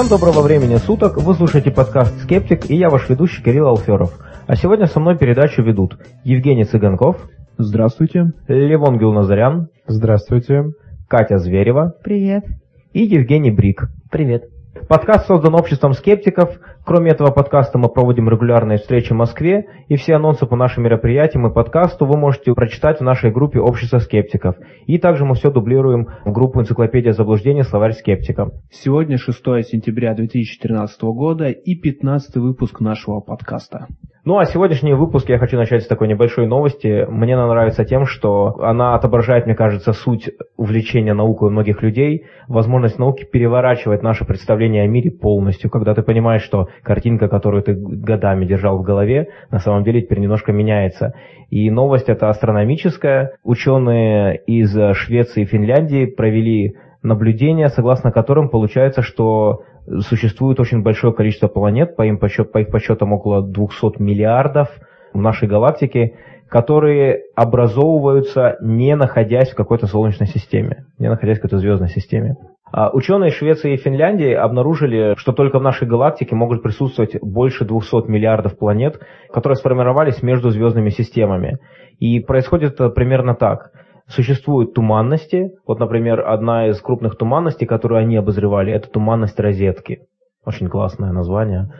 Всем доброго времени суток, вы слушаете подкаст «Скептик» и я ваш ведущий Кирилл Алферов. А сегодня со мной передачу ведут Евгений Цыганков. Здравствуйте. Левон Гюлназарян. Здравствуйте. Катя Зверева. Привет. И Евгений Брик. Привет. Подкаст создан обществом скептиков. Кроме этого подкаста мы проводим регулярные встречи в Москве, и все анонсы по нашим мероприятиям и подкасту вы можете прочитать в нашей группе «Общество скептиков». И также мы все дублируем в группу «Энциклопедия заблуждений. Словарь скептика». Сегодня 6 сентября 2013 года и 15 выпуск нашего подкаста. Ну а сегодняшний выпуск я хочу начать с такой небольшой новости. Мне она нравится тем, что она отображает, мне кажется, суть увлечения наукой у многих людей, возможность науки переворачивать наше представление о мире полностью, когда ты понимаешь, что картинка, которую ты годами держал в голове, на самом деле теперь немножко меняется. И новость эта астрономическая. Ученые из Швеции и Финляндии провели наблюдения, согласно которым получается, что существует очень большое количество планет, по, им подсчет, по их подсчетам около 200 миллиардов в нашей галактике, которые образовываются не находясь в какой-то солнечной системе, не находясь в какой-то звездной системе. А ученые Швеции и Финляндии обнаружили, что только в нашей галактике могут присутствовать больше 200 миллиардов планет, которые сформировались между звездными системами. И происходит это примерно так – Существуют туманности. Вот, например, одна из крупных туманностей, которую они обозревали, это туманность розетки. Очень классное название.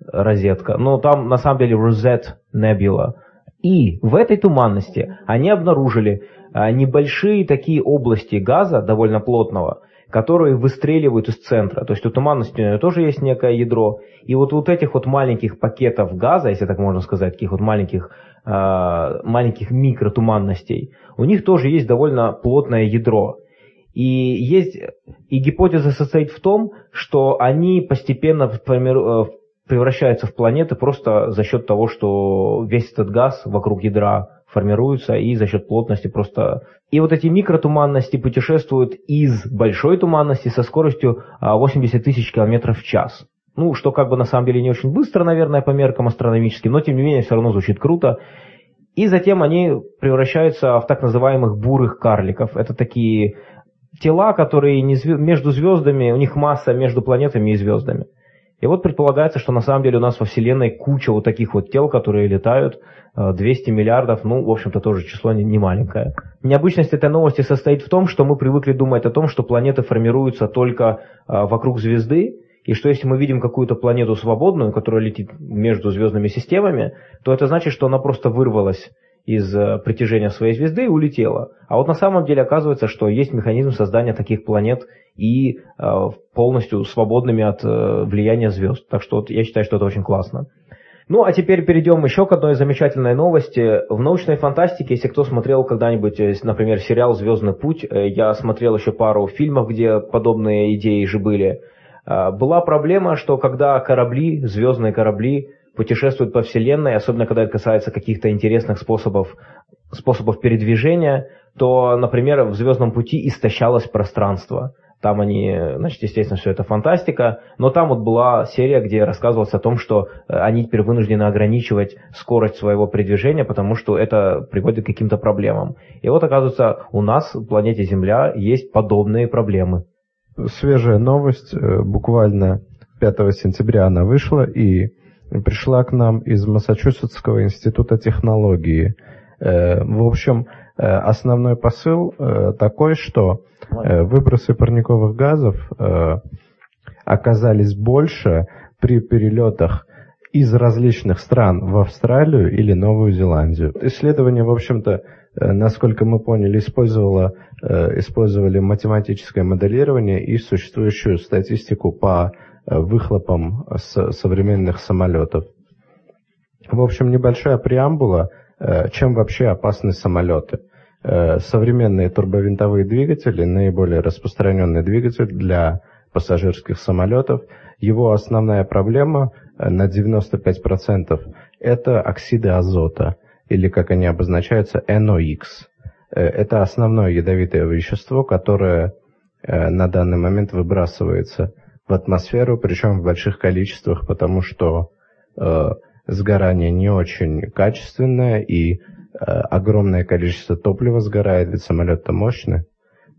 Розетка. Но там на самом деле Rosette Nebula. И в этой туманности они обнаружили а, небольшие такие области газа, довольно плотного, которые выстреливают из центра. То есть у туманности тоже есть некое ядро. И вот вот этих вот маленьких пакетов газа, если так можно сказать, таких вот маленьких, маленьких микротуманностей, у них тоже есть довольно плотное ядро. И есть и гипотеза состоит в том, что они постепенно э, превращаются в планеты просто за счет того, что весь этот газ вокруг ядра формируется и за счет плотности просто... И вот эти микротуманности путешествуют из большой туманности со скоростью 80 а, тысяч километров в час. Ну, что как бы на самом деле не очень быстро, наверное, по меркам астрономическим, но тем не менее все равно звучит круто. И затем они превращаются в так называемых бурых карликов. Это такие тела, которые не зв... между звездами, у них масса между планетами и звездами. И вот предполагается, что на самом деле у нас во Вселенной куча вот таких вот тел, которые летают, 200 э, миллиардов, ну, в общем-то, тоже число не, не маленькое. Необычность этой новости состоит в том, что мы привыкли думать о том, что планеты формируются только э, вокруг звезды, и что если мы видим какую-то планету свободную, которая летит между звездными системами, то это значит, что она просто вырвалась из э, притяжения своей звезды и улетела. А вот на самом деле оказывается, что есть механизм создания таких планет и э, полностью свободными от э, влияния звезд. Так что вот я считаю, что это очень классно. Ну, а теперь перейдем еще к одной замечательной новости. В научной фантастике, если кто смотрел когда-нибудь, например, сериал «Звездный путь», я смотрел еще пару фильмов, где подобные идеи же были – была проблема, что когда корабли, звездные корабли, путешествуют по Вселенной, особенно когда это касается каких-то интересных способов, способов передвижения, то, например, в «Звездном пути» истощалось пространство. Там они, значит, естественно, все это фантастика, но там вот была серия, где рассказывалось о том, что э, они теперь вынуждены ограничивать скорость своего передвижения, потому что это приводит к каким-то проблемам. И вот, оказывается, у нас, планете Земля, есть подобные проблемы свежая новость, э, буквально 5 сентября она вышла и пришла к нам из Массачусетского института технологии. Э, в общем, э, основной посыл такой, что выбросы парниковых газов оказались больше при перелетах из различных стран в Австралию или Новую Зеландию. Исследование, в общем-то, насколько мы поняли, использовала, э, использовали математическое моделирование и существующую статистику по э, выхлопам с современных самолетов. В общем, небольшая преамбула, чем вообще опасны самолеты. Современные турбовинтовые двигатели, наиболее распространенный двигатель для пассажирских самолетов, его основная проблема на 95% это оксиды азота – или как они обозначаются, NOx. Э, это основное ядовитое вещество, которое э, на данный момент выбрасывается в атмосферу, причем в больших количествах, потому что э, сгорание не очень качественное и огромное количество топлива сгорает, ведь самолет-то мощный,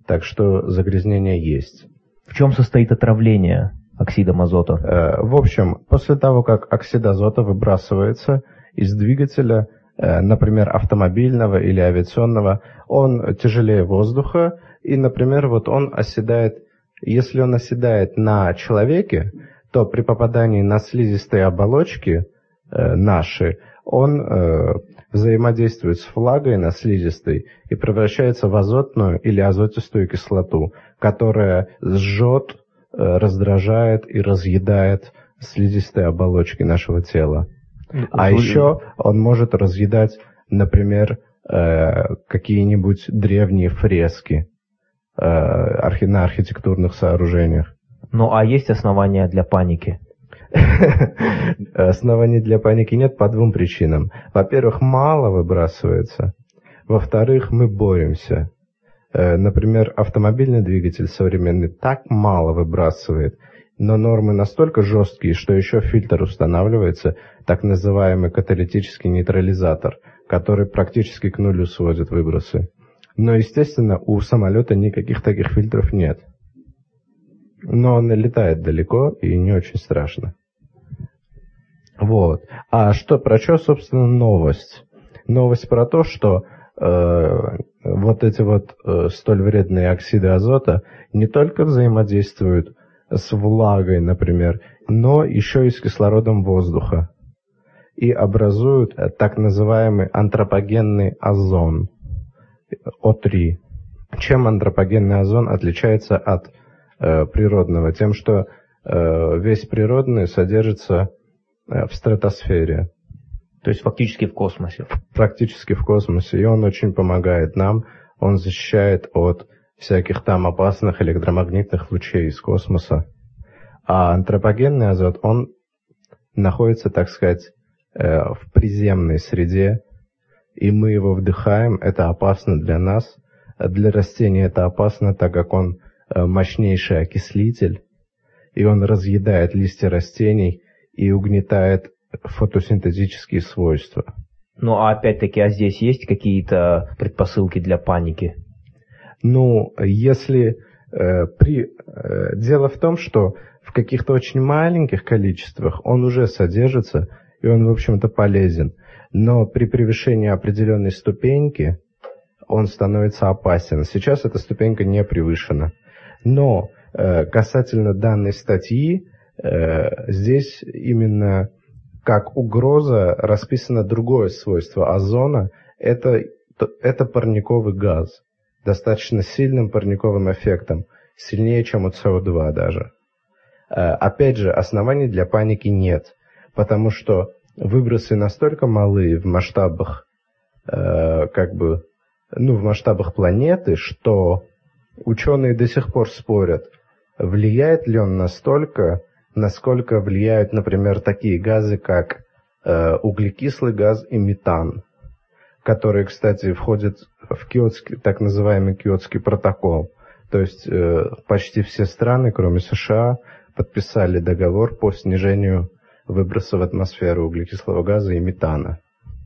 так что загрязнение есть. В чем состоит отравление? оксидом азота? Э, в общем, после того, как оксид азота выбрасывается из двигателя, например, автомобильного или авиационного, он тяжелее воздуха, и, например, вот он оседает, если он оседает на человеке, то при попадании на слизистые оболочки э, наши, он э, взаимодействует с влагой на слизистой и превращается в азотную или азотистую кислоту, которая сжет, э, раздражает и разъедает слизистые оболочки нашего тела. А еще он может разъедать, например, э, какие-нибудь древние фрески э, на архитектурных сооружениях. Ну а есть основания для паники? Оснований для паники нет по двум причинам. Во-первых, мало выбрасывается. Во-вторых, мы боремся. Э, например, автомобильный двигатель современный так мало выбрасывает, но нормы настолько жесткие, что еще фильтр устанавливается, так называемый каталитический нейтрализатор, который практически к нулю сводит выбросы. Но, естественно, у самолета никаких таких фильтров нет. Но он летает далеко и не очень страшно. Вот. А что, про что, собственно, новость? Новость про то, что э, вот эти вот э, столь вредные оксиды азота не только взаимодействуют с влагой, например, но еще и с кислородом воздуха и образуют э, так называемый антропогенный озон О3. Чем антропогенный озон отличается от э, природного? Тем, что э, весь природный содержится Э, в стратосфере. То есть фактически в космосе. Практически в космосе. И он очень помогает нам. Он защищает от всяких там опасных электромагнитных лучей из космоса. А антропогенный азот, он находится, так сказать, э, в приземной среде, и мы его вдыхаем, это опасно для нас. Для растений это опасно, так как он э, мощнейший окислитель, и он разъедает листья растений, и угнетает фотосинтетические свойства. Ну а опять-таки, а здесь есть какие-то предпосылки для паники? Ну, если э, при... Э, дело в том, что в каких-то очень маленьких количествах он уже содержится, и он, в общем-то, полезен. Но при превышении определенной ступеньки он становится опасен. Сейчас эта ступенька не превышена. Но э, касательно данной статьи, Э, здесь именно как угроза расписано другое свойство озона. Это, это парниковый газ. Достаточно сильным парниковым эффектом. Сильнее, чем у СО2 даже. Э, опять же, оснований для паники нет. Потому что выбросы настолько малые в масштабах, э, как бы, ну, в масштабах планеты, что ученые до сих пор спорят, влияет ли он настолько насколько влияют, например, такие газы, как э, углекислый газ и метан, которые, кстати, входят в киотский, так называемый киотский протокол. То есть э, почти все страны, кроме США, подписали договор по снижению выбросов в атмосферу углекислого газа и метана.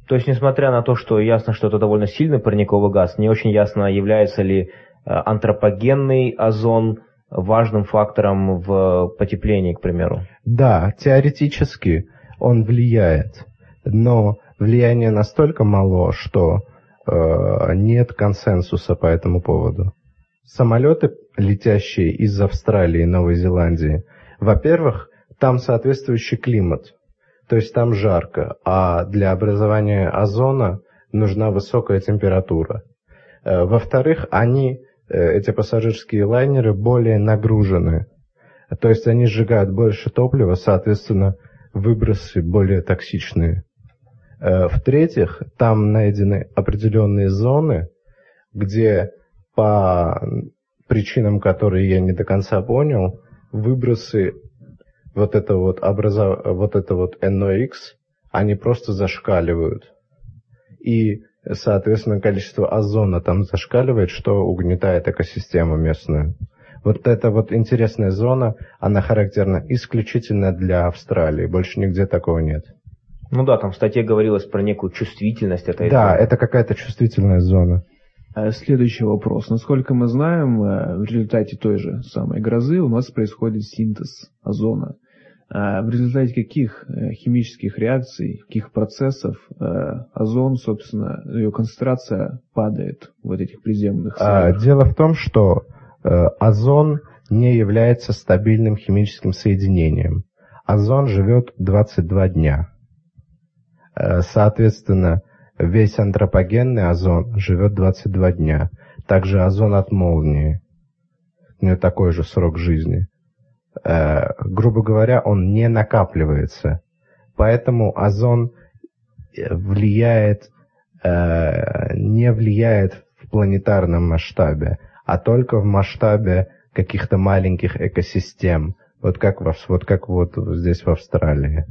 То есть, несмотря на то, что ясно, что это довольно сильный парниковый газ, не очень ясно, является ли э, антропогенный озон важным фактором в потеплении, к примеру. Да, теоретически он влияет, но влияние настолько мало, что э, нет консенсуса по этому поводу. Самолеты, летящие из Австралии и Новой Зеландии, во-первых, там соответствующий климат, то есть там жарко, а для образования озона нужна высокая температура. Э, во-вторых, они Э, эти пассажирские лайнеры более нагружены. То есть они сжигают больше топлива, соответственно, выбросы более токсичные. Э, в-третьих, там найдены определенные зоны, где по причинам, которые я не до конца понял, выбросы вот это вот, образов... вот это вот NOx, они просто зашкаливают. И соответственно, количество озона там зашкаливает, что угнетает экосистему местную. Вот эта вот интересная зона, она характерна исключительно для Австралии, больше нигде такого нет. Ну да, там в статье говорилось про некую чувствительность этой Да, зоны. это какая-то чувствительная зона. Э, следующий вопрос. Насколько мы знаем, э, в результате той же самой грозы у нас происходит синтез озона. Э, в результате каких химических реакций, каких процессов озон, собственно, ее концентрация падает в этих приземных а, слоях? Дело в том, что озон не является стабильным химическим соединением. Озон живет 22 дня. Соответственно, Весь антропогенный озон живет 22 дня. Также озон от молнии. У него такой же срок жизни. Э, грубо говоря, он не накапливается. Поэтому озон влияет, э, не влияет в планетарном масштабе, а только в масштабе каких-то маленьких экосистем. Вот как, вот как вот здесь в Австралии.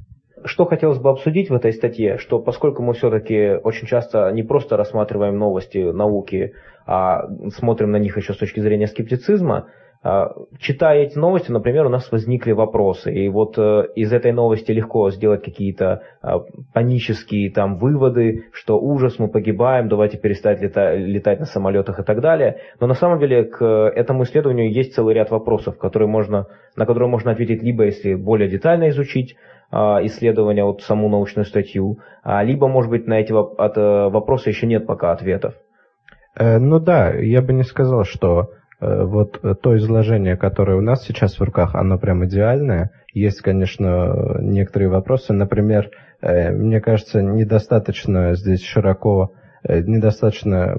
Что хотелось бы обсудить в этой статье, что поскольку мы все-таки очень часто не просто рассматриваем новости науки, а смотрим на них еще с точки зрения скептицизма, а, читая эти новости, например, у нас возникли вопросы, и вот э, из этой новости легко сделать какие-то а, панические там выводы, что ужас, мы погибаем, давайте перестать летать, летать на самолетах и так далее. Но на самом деле к этому исследованию есть целый ряд вопросов, которые можно, на которые можно ответить либо если более детально изучить, исследования, вот саму научную статью, а, либо, может быть, на эти э, вопросы еще нет пока ответов. Э, ну да, я бы не сказал, что э, вот то изложение, которое у нас сейчас в руках, оно прям идеальное. Есть, конечно, некоторые вопросы. Например, мне кажется, недостаточно здесь широко, недостаточно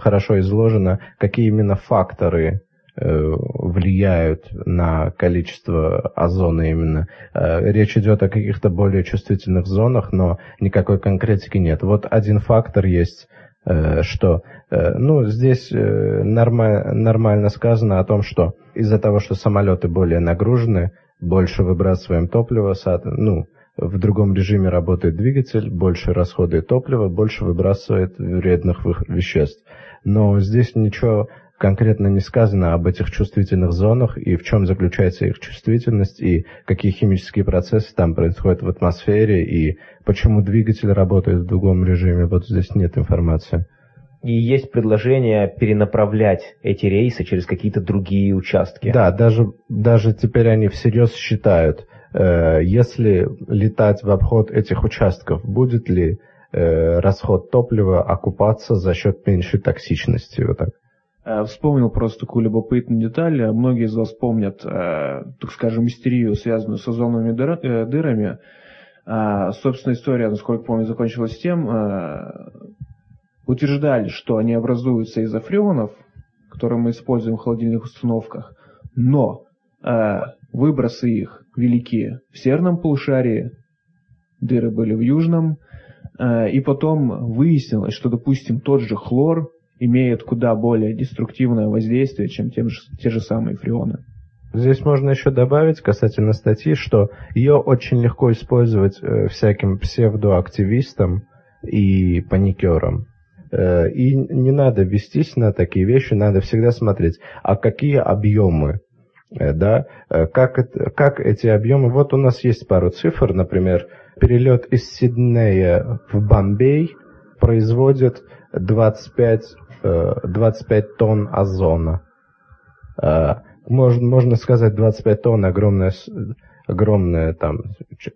хорошо изложено, какие именно факторы влияют на количество озона именно. Э, речь идет о каких-то более чувствительных зонах, но никакой конкретики нет. Вот один фактор есть, э, что ну, здесь нормально, сказано о том, что из-за того, что самолеты более нагружены, больше выбрасываем топлива, ну, в другом режиме работает двигатель, больше расходует топлива, больше выбрасывает вредных веществ. Но здесь ничего конкретно не сказано об этих чувствительных зонах и в чем заключается их чувствительность и какие химические процессы там происходят в атмосфере и почему двигатель работает в другом режиме. Вот здесь нет информации. И есть предложение перенаправлять эти рейсы через какие-то другие участки. Да, даже, даже теперь они всерьез считают, э, если летать в обход этих участков, будет ли э, расход топлива окупаться за счет меньшей токсичности. Вот так. Э, вспомнил просто такую любопытную деталь. Многие из вас помнят, э, так скажем, мистерию, связанную с озоновыми э, дырами. Собственно, история, насколько помню, закончилась тем, утверждали, что они образуются из фреонов, которые мы используем в холодильных установках, но выбросы их велики в северном полушарии, дыры были в южном, и потом выяснилось, что, допустим, тот же хлор имеют куда более деструктивное воздействие, чем те же, те же самые фреоны. Здесь можно еще добавить касательно статьи, что ее очень легко использовать э, всяким псевдоактивистам и паникерам. Э, и не надо вестись на такие вещи, надо всегда смотреть, а какие объемы, э, да, э, как, это, как эти объемы, вот у нас есть пару цифр, например, перелет из Сиднея в Бомбей производит 25 25 э, тонн озона. Э, можно, можно сказать, 25 тонн огромная, огромная там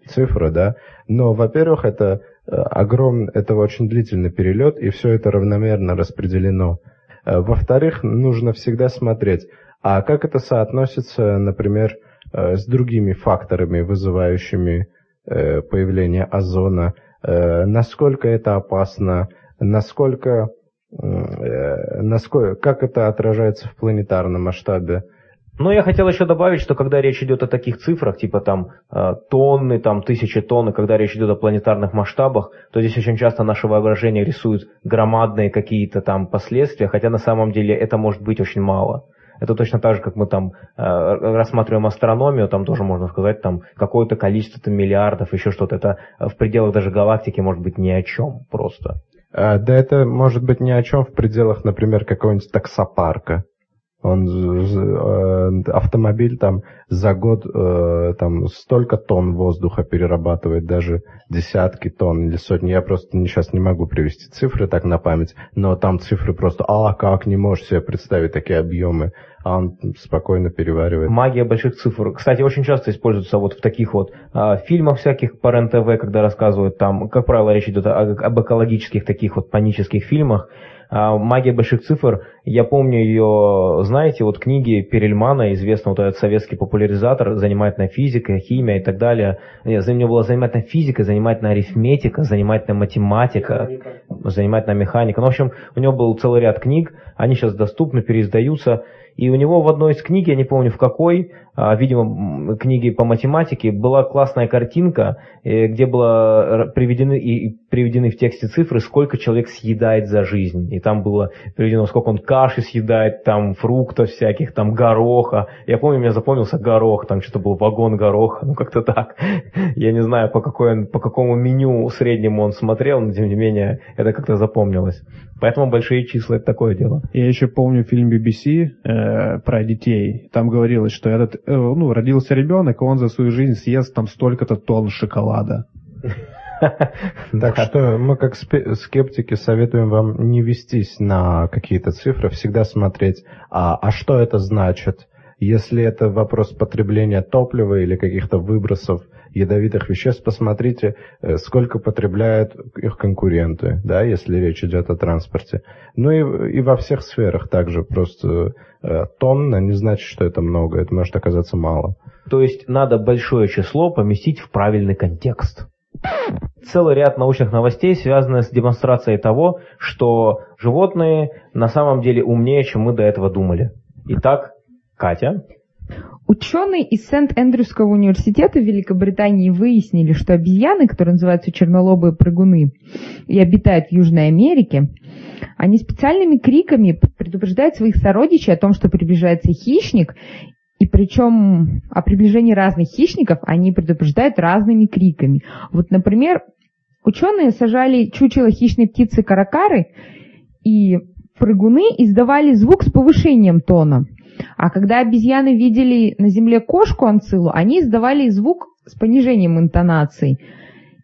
цифра, да, но, во-первых, это э, огромный, это очень длительный перелет, и все это равномерно распределено. Во-вторых, нужно всегда смотреть, а как это соотносится, например, с другими факторами, вызывающими появление озона, насколько это опасно, насколько насколько, как это отражается в планетарном масштабе. Ну, я хотел еще добавить, что когда речь идет о таких цифрах, типа там э, тонны, там тысячи тонн, когда речь идет о планетарных масштабах, то здесь очень часто наше воображение рисует громадные какие-то там последствия, хотя на самом деле это может быть очень мало. Это точно так же, как мы там э, рассматриваем астрономию, там тоже можно сказать, там какое-то количество там, миллиардов, еще что-то. Это в пределах даже галактики может быть ни о чем просто. А, да это может быть ни о чем в пределах, например, какого-нибудь таксопарка. Он э, автомобиль там за год э, там столько тонн воздуха перерабатывает, даже десятки тонн или сотни. Я просто сейчас не могу привести цифры так на память, но там цифры просто, а как не можешь себе представить такие объемы, а он спокойно переваривает. Магия больших цифр. Кстати, очень часто используется вот в таких вот а, фильмах всяких по РЕН-ТВ, когда рассказывают там, как правило, речь идет о, об экологических таких вот панических фильмах, а, «Магия больших цифр», я помню ее, знаете, вот книги Перельмана, известный вот этот советский популяризатор, занимательная физика, химия и так далее. Нет, за него была занимательная физика, занимательная арифметика, занимательная математика, занимательная механика. Ну, в общем, у него был целый ряд книг, они сейчас доступны, переиздаются. И у него в одной из книг, я не помню в какой, видимо, книги по математике, была классная картинка, э, где было приведены, и приведены в тексте цифры, сколько человек съедает за жизнь. И там было приведено, сколько он каши съедает, там фруктов всяких, там гороха. Я помню, мне запомнился горох, там что-то был вагон гороха, ну как-то так. Я не знаю, по, какой он, по какому меню среднему он смотрел, но тем не менее это как-то запомнилось. Поэтому большие числа это такое дело. Я еще помню фильм BBC э, про детей. Там говорилось, что этот Э, ну, родился ребенок, и он за свою жизнь съест там столько-то тонн шоколада. Так что мы как скептики советуем вам не вестись на какие-то цифры, всегда смотреть, а, а что это значит. Если это вопрос потребления топлива или каких-то выбросов ядовитых веществ, посмотрите, э, сколько потребляют их конкуренты, да, если речь идет о транспорте. Ну и, и во всех сферах также просто э, тонна не значит, что это много, это может оказаться мало. То есть надо большое число поместить в правильный контекст. Целый ряд научных новостей связаны с демонстрацией того, что животные на самом деле умнее, чем мы до этого думали. Итак, Катя. Ученые из Сент-Эндрюского университета в Великобритании выяснили, что обезьяны, которые называются чернолобые прыгуны и обитают в Южной Америке, они специальными криками предупреждают своих сородичей о том, что приближается хищник, и причем о приближении разных хищников они предупреждают разными криками. Вот, например, ученые сажали чучело хищной птицы каракары, и прыгуны издавали звук с повышением тона – а когда обезьяны видели на земле кошку анцилу, они издавали звук с понижением интонаций.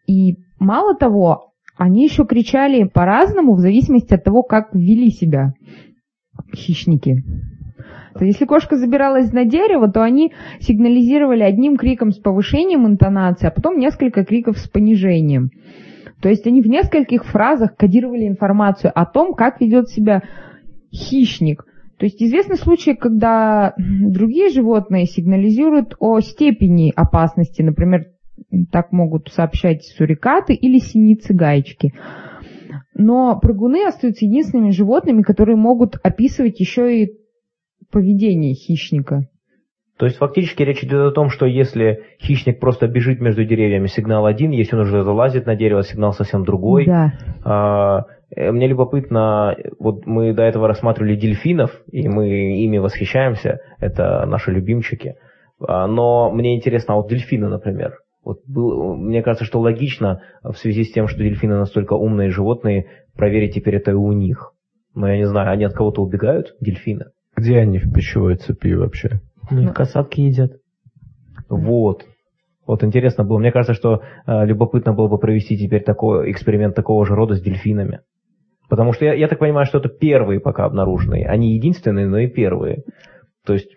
И мало того, они еще кричали по-разному в зависимости от того, как вели себя хищники. Если кошка забиралась на дерево, то они сигнализировали одним криком с повышением интонации, а потом несколько криков с понижением. То есть они в нескольких фразах кодировали информацию о том, как ведет себя хищник. То есть известны случаи, когда другие животные сигнализируют о степени опасности, например, так могут сообщать сурикаты или синицы-гаечки. Но прыгуны остаются единственными животными, которые могут описывать еще и поведение хищника. То есть фактически речь идет о том, что если хищник просто бежит между деревьями, сигнал один, если он уже залазит на дерево, сигнал совсем другой. Да. Э, мне любопытно, вот мы до этого рассматривали дельфинов, и мы ими восхищаемся, это наши любимчики. А, но мне интересно, а вот дельфины, например, вот был, мне кажется, что логично в связи с тем, что дельфины настолько умные животные, проверить теперь это и у них. Но я не знаю, они от кого-то убегают, дельфины? Где они в пищевой цепи вообще? Ну, их касатки едят. Вот. Вот интересно было. Мне кажется, что э, любопытно было бы провести теперь такой эксперимент такого же рода с дельфинами. Потому что я, я так понимаю, что это первые пока обнаруженные. Они единственные, но и первые. То есть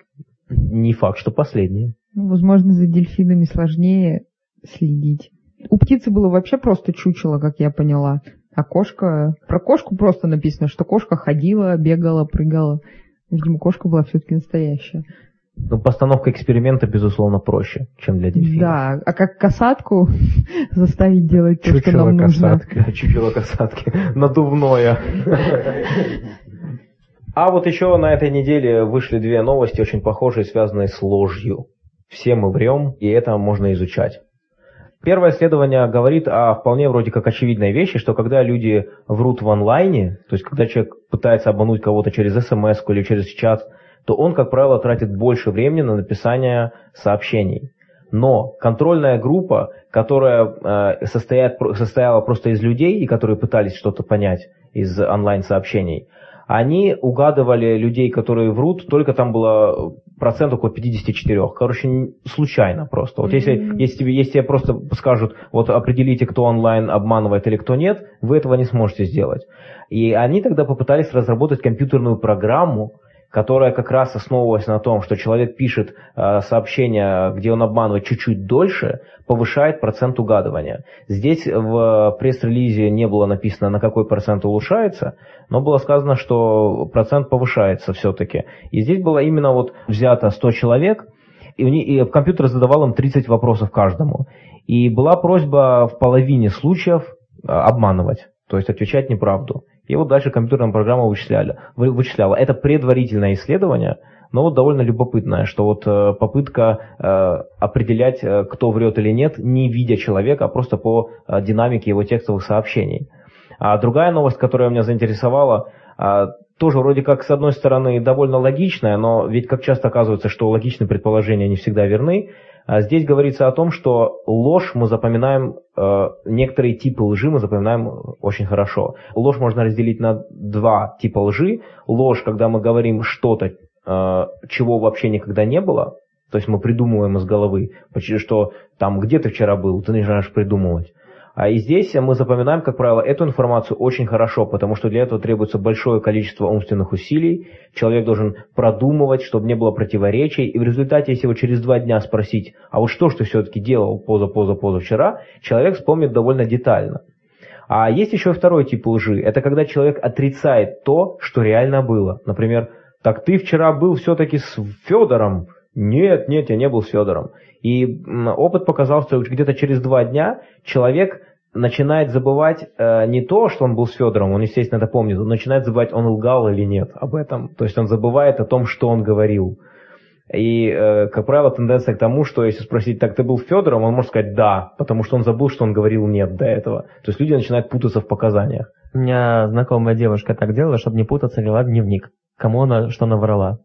не факт, что последние. Ну, возможно, за дельфинами сложнее следить. У птицы было вообще просто чучело, как я поняла. А кошка... Про кошку просто написано, что кошка ходила, бегала, прыгала. Видимо, кошка была все-таки настоящая. Ну, постановка эксперимента, безусловно, проще, чем для дельфина. Да, а как касатку заставить делать то, что нам касатки. нужно. Чучело касатки. Надувное. А вот еще на этой неделе вышли две новости, очень похожие, связанные с ложью. Все мы врем, и это можно изучать. Первое исследование говорит о вполне вроде как очевидной вещи, что когда люди врут в онлайне, то есть когда человек пытается обмануть кого-то через смс или через чат, то он, как правило, тратит больше времени на написание сообщений. Но контрольная группа, которая э, состоят, состояла просто из людей, и которые пытались что-то понять из онлайн-сообщений, они угадывали людей, которые врут, только там было процент около 54. Короче, случайно просто. Вот если, если, тебе, если тебе просто скажут, вот определите, кто онлайн обманывает или кто нет, вы этого не сможете сделать. И они тогда попытались разработать компьютерную программу, которая как раз основывалась на том, что человек пишет э, сообщение, где он обманывает чуть-чуть дольше, повышает процент угадывания. Здесь в пресс-релизе не было написано, на какой процент улучшается, но было сказано, что процент повышается все-таки. И здесь было именно вот взято 100 человек, и, и компьютер задавал им 30 вопросов каждому. И была просьба в половине случаев э, обманывать, то есть отвечать неправду. И вот дальше компьютерная программа вычисляли, вычисляла. Это предварительное исследование, но вот довольно любопытное, что вот э, попытка э, определять, э, кто врет или нет, не видя человека, а просто по динамике его текстовых сообщений. А другая новость, которая меня заинтересовала, э, тоже вроде как, с одной стороны, довольно логичная, но ведь как часто оказывается, что логичные предположения не всегда верны. А здесь говорится о том, что ложь мы запоминаем, э, некоторые типы лжи мы запоминаем очень хорошо. Ложь можно разделить на два типа лжи. Ложь, когда мы говорим что-то, э, чего вообще никогда не было, то есть мы придумываем из головы, что там где ты вчера был, ты начинаешь придумывать. А и здесь мы запоминаем, как правило, эту информацию очень хорошо, потому что для этого требуется большое количество умственных усилий. Человек должен продумывать, чтобы не было противоречий. И в результате, если его через два дня спросить, а вот что ж ты все-таки делал поза-поза-поза вчера, человек вспомнит довольно детально. А есть еще второй тип лжи. Это когда человек отрицает то, что реально было. Например, так ты вчера был все-таки с Федором. Нет, нет, я не был с Федором. И опыт показал, что где-то через два дня человек начинает забывать э, не то, что он был с Федором, он, естественно, это помнит, он начинает забывать, он лгал или нет об этом. То есть он забывает о том, что он говорил. И, э, как правило, тенденция к тому, что если спросить, так ты был Федором, он может сказать да, потому что он забыл, что он говорил нет до этого. То есть люди начинают путаться в показаниях. У меня знакомая девушка так делала, чтобы не путаться, вела дневник. Кому она что наврала.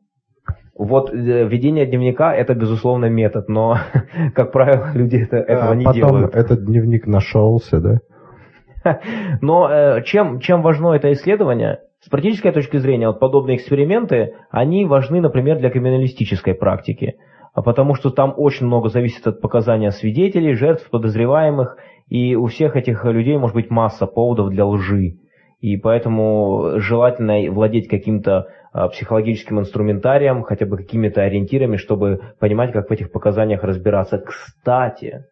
Вот э, ведение дневника это безусловно метод, но, как правило, люди это, этого а не потом делают. этот дневник нашелся, да? Но э, чем, чем важно это исследование? С практической точки зрения, вот подобные эксперименты, они важны, например, для криминалистической практики, а потому что там очень много зависит от показания свидетелей, жертв, подозреваемых, и у всех этих людей может быть масса поводов для лжи. И поэтому желательно владеть каким-то а, психологическим инструментарием, хотя бы какими-то ориентирами, чтобы понимать, как в этих показаниях разбираться. Кстати,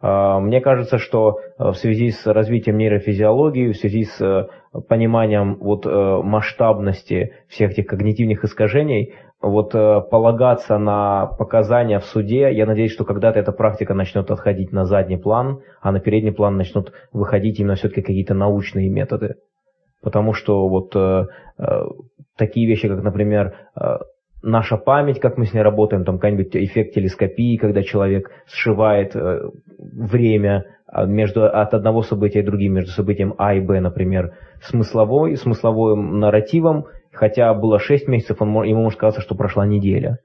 а, мне кажется, что а, в связи с развитием нейрофизиологии, в связи с пониманием вот масштабности всех этих когнитивных искажений, вот полагаться на показания в суде, я надеюсь, что когда-то эта практика начнет отходить на задний план, а на передний план начнут выходить именно все-таки какие-то научные методы. Потому что вот такие вещи, как, например, э, наша память, как мы с ней работаем, там какой-нибудь эффект телескопии, когда человек сшивает э, время а, между, от одного события и другим, между событием А и Б, например, смысловой, смысловым нарративом, хотя было 6 месяцев, он, ему может казаться, что прошла неделя.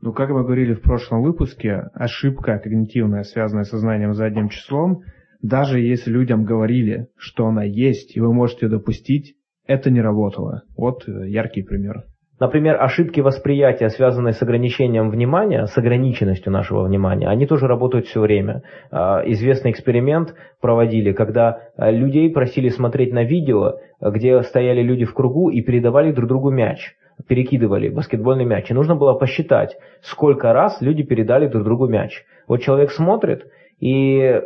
Ну, как мы говорили в прошлом выпуске, ошибка когнитивная, связанная с сознанием задним числом, даже если людям говорили, что она есть, и вы можете ее допустить, это не работало. Вот э, яркий пример. Например, ошибки восприятия, связанные с ограничением внимания, с ограниченностью нашего внимания, они тоже работают все время. А, известный эксперимент проводили, когда а, людей просили смотреть на видео, где стояли люди в кругу и передавали друг другу мяч перекидывали баскетбольный мяч. И нужно было посчитать, сколько раз люди передали друг другу мяч. Вот человек смотрит и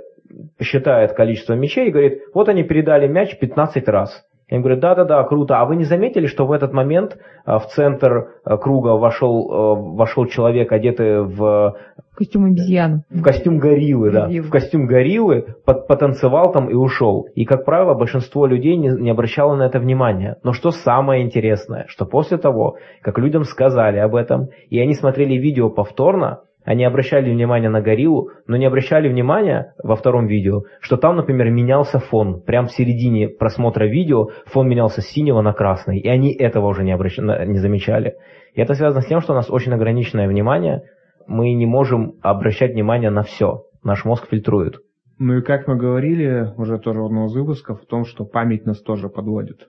считает количество мячей и говорит, вот они передали мяч 15 раз. Я им говорю, да-да-да, круто. А вы не заметили, что в этот момент а, в центр а, круга вошел, а, вошел человек, одетый в... Костюм обезьяны. В костюм гориллы, да. В костюм гориллы, потанцевал там и ушел. И, как правило, большинство людей не, не обращало на это внимания. Но что самое интересное, что после того, как людям сказали об этом, и они смотрели видео повторно, они обращали внимание на гориллу, но не обращали внимания во втором видео, что там, например, менялся фон. Прямо в середине просмотра видео фон менялся с синего на красный, и они этого уже не, обращ... не замечали. И это связано с тем, что у нас очень ограниченное внимание, мы не можем обращать внимание на все. Наш мозг фильтрует. Ну и как мы говорили уже тоже в одном из выпусков, в том, что память нас тоже подводит.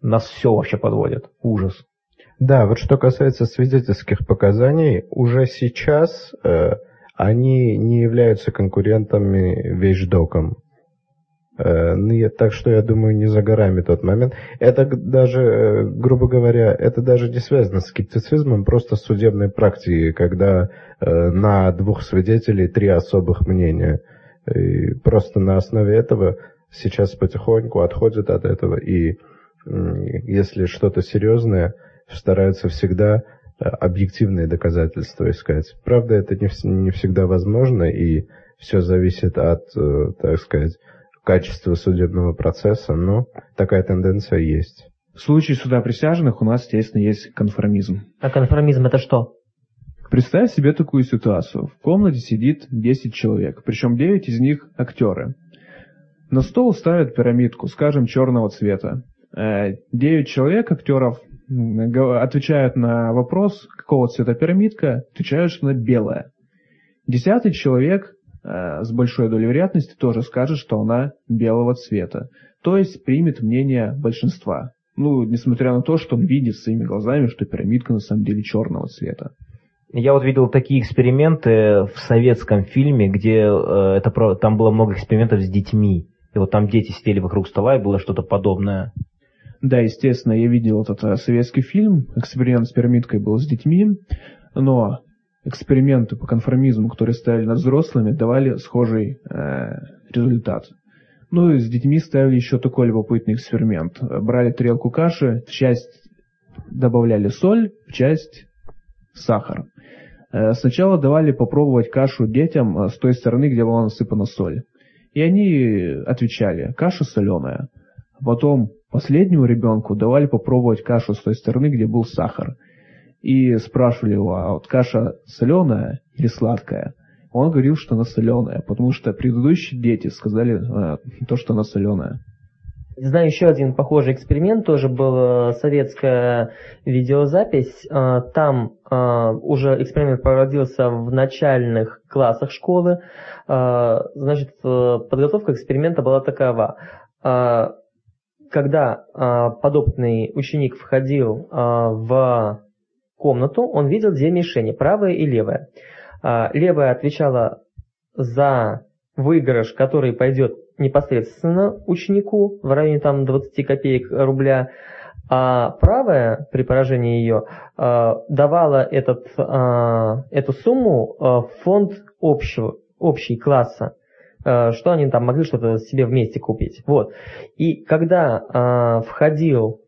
Нас все вообще подводит. Ужас. Да, вот что касается свидетельских показаний, уже сейчас э, они не являются конкурентами вещдокам. Э, ну, так что я думаю, не за горами тот момент. Это даже, э, грубо говоря, это даже не связано с скептицизмом, просто с судебной практикой, когда э, на двух свидетелей три особых мнения. И просто на основе этого сейчас потихоньку отходят от этого. И м, если что-то серьезное, стараются всегда э, объективные доказательства искать. Правда, это не, не всегда возможно, и все зависит от, э, так сказать, качества судебного процесса, но такая тенденция есть. В случае суда присяжных у нас, естественно, есть конформизм. А конформизм это что? Представь себе такую ситуацию. В комнате сидит 10 человек, причем 9 из них актеры. На стол ставят пирамидку, скажем, черного цвета. Э, 9 человек, актеров, отвечают на вопрос, какого цвета пирамидка, отвечают, что она белая. Десятый человек э, с большой долей вероятности тоже скажет, что она белого цвета. То есть примет мнение большинства. Ну, несмотря на то, что он видит своими глазами, что пирамидка на самом деле черного цвета. Я вот видел такие эксперименты в советском фильме, где э, это про- там было много экспериментов с детьми. И вот там дети сидели вокруг стола, и было что-то подобное. Да, естественно, я видел этот э, советский фильм. Эксперимент с пирамидкой был с детьми, но эксперименты по конформизму, которые ставили над взрослыми, давали схожий э, результат. Ну и с детьми ставили еще такой любопытный эксперимент. Брали тарелку каши, в часть добавляли соль, в часть сахар. Э, Сначала давали попробовать кашу детям э, с той стороны, где была насыпана соль. И они отвечали, каша соленая. Потом последнему ребенку давали попробовать кашу с той стороны, где был сахар. И спрашивали его, а вот каша соленая или сладкая? Он говорил, что она соленая, потому что предыдущие дети сказали э, то, что она соленая. Знаю еще один похожий эксперимент, тоже была советская видеозапись. А, Там а, уже эксперимент проводился в начальных классах школы. Значит, э, подготовка эксперимента была такова. А, Когда а, подопытный ученик входил а, в комнату, он видел две мишени, правая и левая. А, Левая отвечала за выигрыш, который пойдет непосредственно ученику в районе там 20 копеек рубля, а правая при поражении ее э, давала этот, э, эту сумму э, в фонд общего, общий класса, э, что они там могли что-то себе вместе купить. Вот. И когда э, входил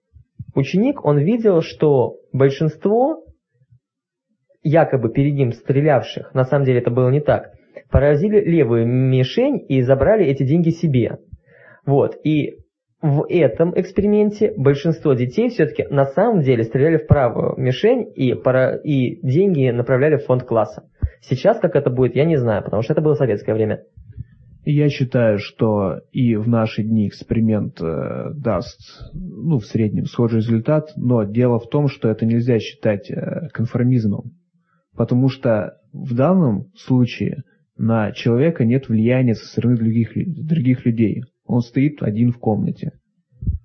ученик, он видел, что большинство якобы перед ним стрелявших, на самом деле это было не так, поразили левую мишень и забрали эти деньги себе. Вот. И в этом эксперименте большинство детей все-таки на самом деле стреляли в правую мишень и, пора... и деньги направляли в фонд класса. Сейчас как это будет, я не знаю, потому что это было советское время. Я считаю, что и в наши дни эксперимент э, даст, ну, в среднем схожий результат, но дело в том, что это нельзя считать э, конформизмом, потому что в данном случае на человека нет влияния со стороны других, других людей. Он стоит один в комнате.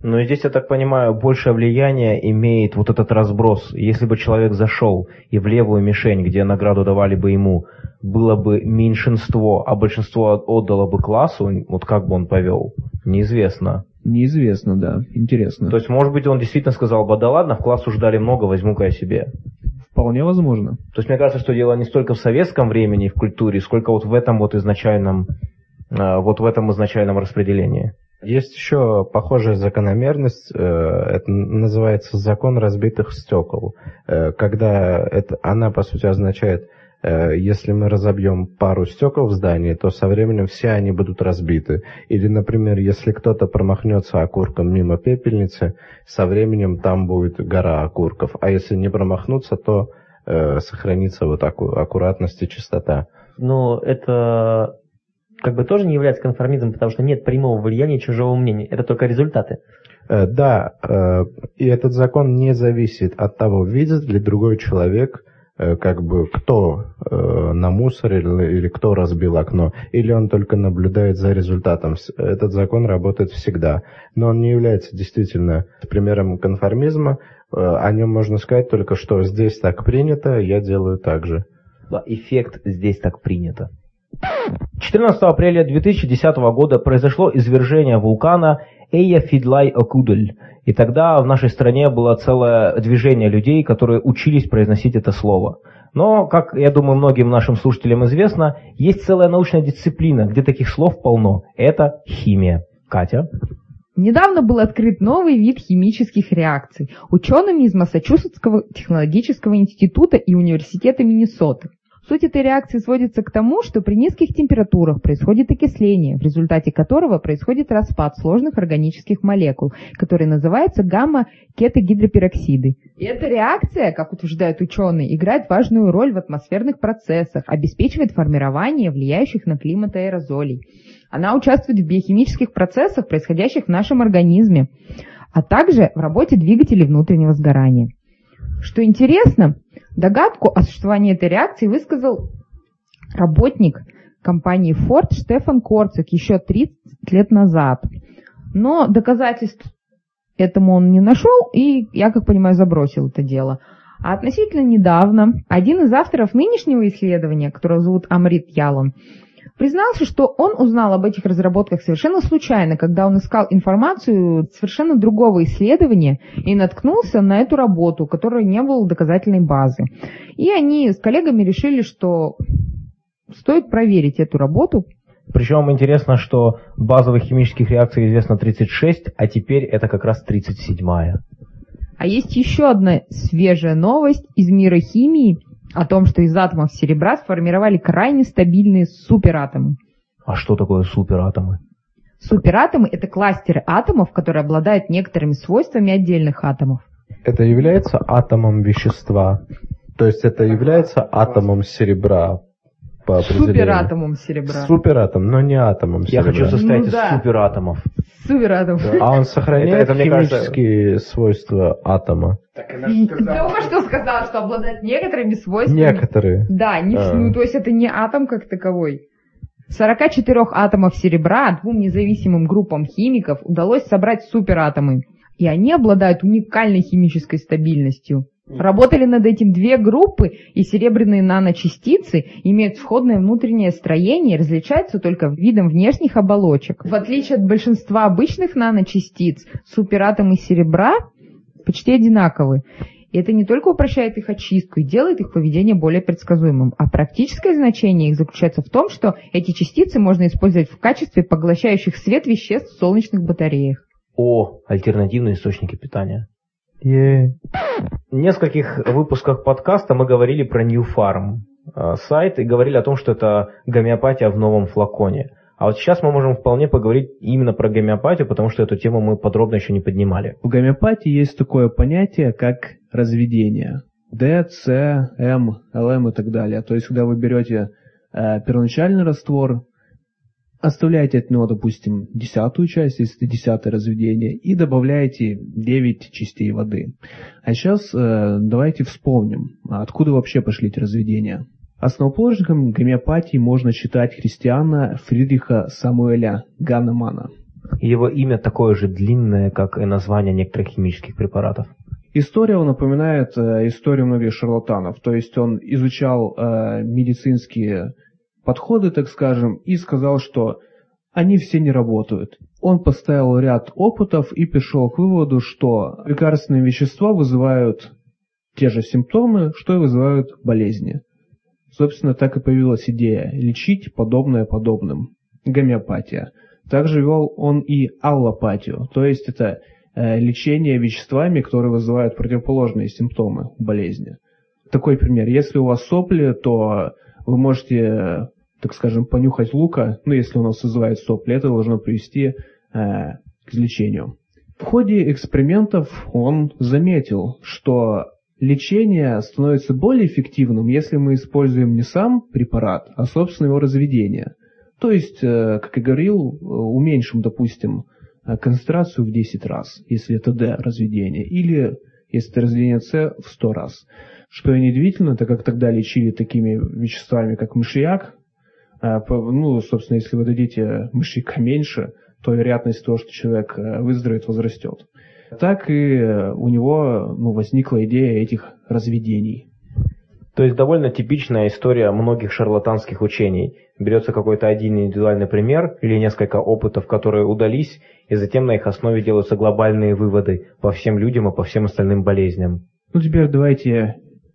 Но здесь, я так понимаю, большее влияние имеет вот этот разброс. Если бы человек зашел и в левую мишень, где награду давали бы ему, было бы меньшинство, а большинство отдало бы классу, вот как бы он повел, неизвестно. Неизвестно, да. Интересно. То есть, может быть, он действительно сказал бы, да ладно, в классу ждали много, возьму-ка я себе. Вполне возможно. То есть, мне кажется, что дело не столько в советском времени и в культуре, сколько вот в этом вот изначальном, э, вот в этом изначальном распределении. Есть еще похожая закономерность, э, это называется закон разбитых стекол. Э, Когда это, она, по сути, означает, э, если мы разобьем пару стекол в здании, то со временем все они будут разбиты. Или, например, если кто-то промахнется окурком мимо пепельницы, со временем там будет гора окурков. А если не промахнуться, то э, сохранится вот аку- аккуратность и чистота. Но это как бы тоже не является конформизмом, потому что нет прямого влияния чужого мнения. Это только результаты. Э, Да, э, и этот закон не зависит от того, видит ли другой человек э, как бы кто э, намусорил или кто разбил окно, или он только наблюдает за результатом. Этот закон работает всегда, но он не является действительно примером конформизма. Э, о нем можно сказать только, что здесь так принято, я делаю так же. Эффект здесь так принято. 14 апреля 2010 года произошло извержение вулкана Эя Фидлай Окудль, и тогда в нашей стране было целое движение людей, которые учились произносить это слово. Но, как я думаю, многим нашим слушателям известно, есть целая научная дисциплина, где таких слов полно. Это химия. Катя? Недавно был открыт новый вид химических реакций учеными из Массачусетского технологического института и университета Миннесоты. Суть этой реакции сводится к тому, что при низких температурах происходит окисление, в результате которого происходит распад сложных органических молекул, которые называются гамма-кетогидропероксиды. И эта реакция, как утверждают ученые, играет важную роль в атмосферных процессах, обеспечивает формирование влияющих на климат аэрозолей. Она участвует в биохимических процессах, происходящих в нашем организме, а также в работе двигателей внутреннего сгорания. Что интересно, догадку о существовании этой реакции высказал работник компании Ford Штефан Корцик еще 30 лет назад. Но доказательств этому он не нашел и, я как понимаю, забросил это дело. А относительно недавно один из авторов нынешнего исследования, которого зовут Амрит Ялан, признался, что он узнал об этих разработках совершенно случайно, когда он искал информацию совершенно другого исследования и наткнулся на эту работу, у которой не было доказательной базы. И они с коллегами решили, что стоит проверить эту работу. Причем интересно, что базовых химических реакций известно 36, а теперь это как раз 37-я. А есть еще одна свежая новость из мира химии – о том, что из атомов серебра сформировали крайне стабильные суператомы. А что такое суператомы? Суператомы – это кластеры атомов, которые обладают некоторыми свойствами отдельных атомов. Это является атомом вещества. То есть это является атомом серебра по. Суператомом серебра. Суператом, но не атомом Я серебра. хочу состоять ну, из да. суператомов. Суператом. Да. А он сохраняет это, это, химические кажется... свойства атома. Так она же сказала. Только что сказала, что обладает некоторыми свойствами. Некоторые. Да, не, а. ну то есть это не атом как таковой. 44 атомов серебра двум независимым группам химиков удалось собрать суператомы. И они обладают уникальной химической стабильностью. Работали над этим две группы, и серебряные наночастицы имеют сходное внутреннее строение и различаются только видом внешних оболочек. В отличие от большинства обычных наночастиц, суператомы серебра почти одинаковы. И это не только упрощает их очистку и делает их поведение более предсказуемым, а практическое значение их заключается в том, что эти частицы можно использовать в качестве поглощающих свет веществ в солнечных батареях. О, альтернативные источники питания. В нескольких выпусках подкаста мы говорили про New Farm э, сайт и говорили о том, что это гомеопатия в новом флаконе. А вот сейчас мы можем вполне поговорить именно про гомеопатию, потому что эту тему мы подробно еще не поднимали. В гомеопатии есть такое понятие, как разведение. D, C, M, LM и так далее. То есть, когда вы берете э, первоначальный раствор, оставляете от него, допустим, десятую часть, если это десятое разведение, и добавляете 9 частей воды. А сейчас э, давайте вспомним, откуда вообще пошли эти разведения. Основоположником гомеопатии можно считать христиана Фридриха Самуэля Ганнемана. Его имя такое же длинное, как и название некоторых химических препаратов. История его напоминает э, историю многих шарлатанов, то есть он изучал э, медицинские подходы, так скажем, и сказал, что они все не работают. Он поставил ряд опытов и пришел к выводу, что лекарственные вещества вызывают те же симптомы, что и вызывают болезни. Собственно, так и появилась идея лечить подобное подобным. Гомеопатия. Также вел он и аллопатию, то есть это э, лечение веществами, которые вызывают противоположные симптомы болезни. Такой пример. Если у вас сопли, то вы можете так скажем, понюхать лука, ну, если у нас вызывает сопли, это должно привести э, к излечению. В ходе экспериментов он заметил, что лечение становится более эффективным, если мы используем не сам препарат, а собственно его разведение. То есть, э, как я говорил, уменьшим, допустим, концентрацию в 10 раз, если это D разведение, или если это разведение C в 100 раз. Что и неудивительно, так как тогда лечили такими веществами, как мышьяк, ну, собственно, если вы дадите мышьяка меньше, то вероятность того, что человек э, выздоровеет, возрастет. Так и у него ну, возникла идея этих разведений. То есть довольно типичная история многих шарлатанских учений. Берется какой-то один индивидуальный пример или несколько опытов, которые удались, и затем на их основе делаются глобальные выводы по всем людям и по всем остальным болезням. Ну теперь давайте э,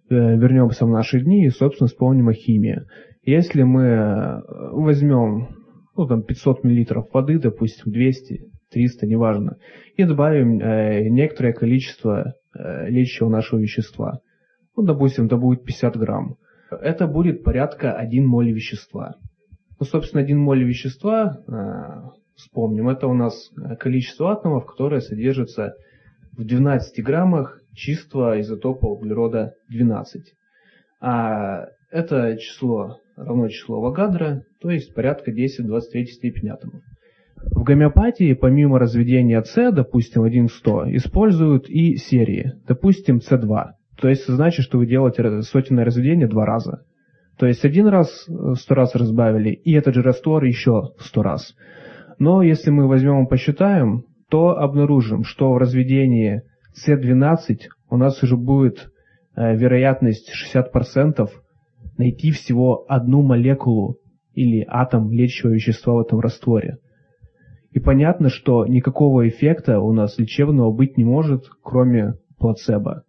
вернемся в наши дни и, собственно, вспомним о химии. Если мы э, возьмем ну, там 500 мл воды, допустим, 200, 300, неважно, и добавим э, некоторое количество э, лечащего нашего вещества, ну, допустим, это будет 50 грамм, это будет порядка 1 моль вещества. Ну, собственно, 1 моль вещества, э, вспомним, это у нас количество атомов, которое содержится в 12 граммах чистого изотопа углерода 12. А это число равно числу Авогадро, то есть порядка 10 в 23 степени атомов. В гомеопатии помимо разведения С, допустим, 1 в 100, используют и серии, допустим, С2. То есть это значит, что вы делаете сотенное разведение два раза. То есть один раз сто раз разбавили, и этот же раствор еще сто раз. Но если мы возьмем и посчитаем, то обнаружим, что в разведении С12 у нас уже будет э, вероятность 60% найти всего одну молекулу или атом лечащего вещества в этом растворе. И понятно, что никакого эффекта у нас лечебного быть не может, кроме плацебо.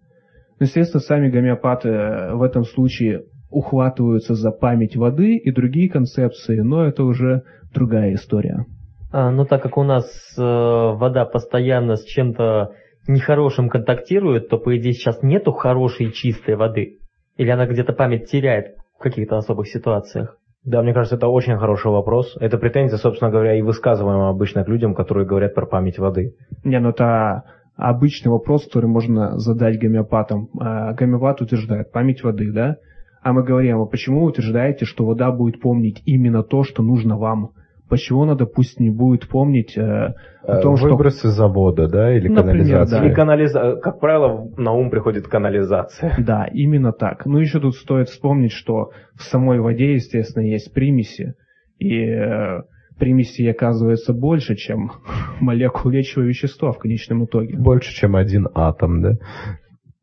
Естественно, сами гомеопаты э, в этом случае ухватываются за память воды и другие концепции, но это уже другая история. А, ну, так как у нас э, вода постоянно с чем-то нехорошим контактирует, то, по идее, сейчас нету хорошей чистой воды. Или она где-то память теряет в каких-то особых ситуациях? Да, мне кажется, это очень хороший вопрос. Это претензия, собственно говоря, и высказываемая обычно к людям, которые говорят про память воды. Не, ну это обычный вопрос, который можно задать гомеопатам. А, гомеопат утверждает память воды, да? А мы говорим, а почему вы утверждаете, что вода будет помнить именно то, что нужно вам? Почему она, допустим, не будет помнить э, о том, Выбросы что... завода, да, или Например, канализация? Да. Или канализа... Как правило, на ум приходит канализация. Да, именно так. Ну, еще тут стоит вспомнить, что в самой воде, естественно, есть примеси, и э, примесей оказывается больше, чем молекул лечащего вещества в конечном итоге. Больше, чем один атом, да?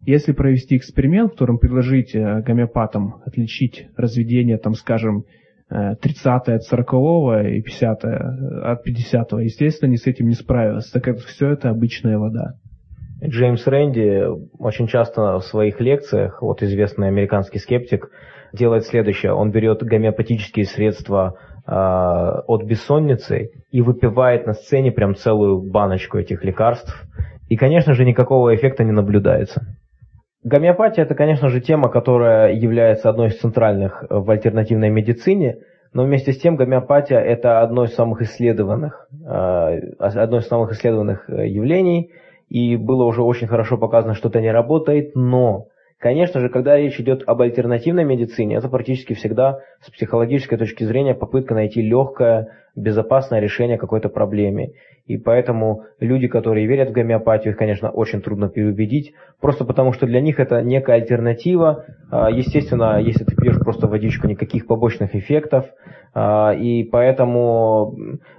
Если провести эксперимент, в котором предложить э, гомеопатам отличить разведение, там, скажем, 30 от 40 и 50 от 50 естественно, не с этим не справилась, так как все это обычная вода. Джеймс Рэнди очень часто в своих лекциях, вот известный американский скептик, делает следующее. Он берет гомеопатические средства э, от бессонницы и выпивает на сцене прям целую баночку этих лекарств. И, конечно же, никакого эффекта не наблюдается. Гомеопатия – это, конечно же, тема, которая является одной из центральных в альтернативной медицине, но вместе с тем гомеопатия – это одно из самых исследованных, э, одно из самых исследованных э, явлений, и было уже очень хорошо показано, что это не работает, но Конечно же, когда речь идет об альтернативной медицине, это практически всегда с психологической точки зрения попытка найти легкое, безопасное решение какой-то проблеме. И поэтому люди, которые верят в гомеопатию, их, конечно, очень трудно переубедить, просто потому что для них это некая альтернатива. А, естественно, если ты пьешь просто водичку, никаких побочных эффектов. А, и поэтому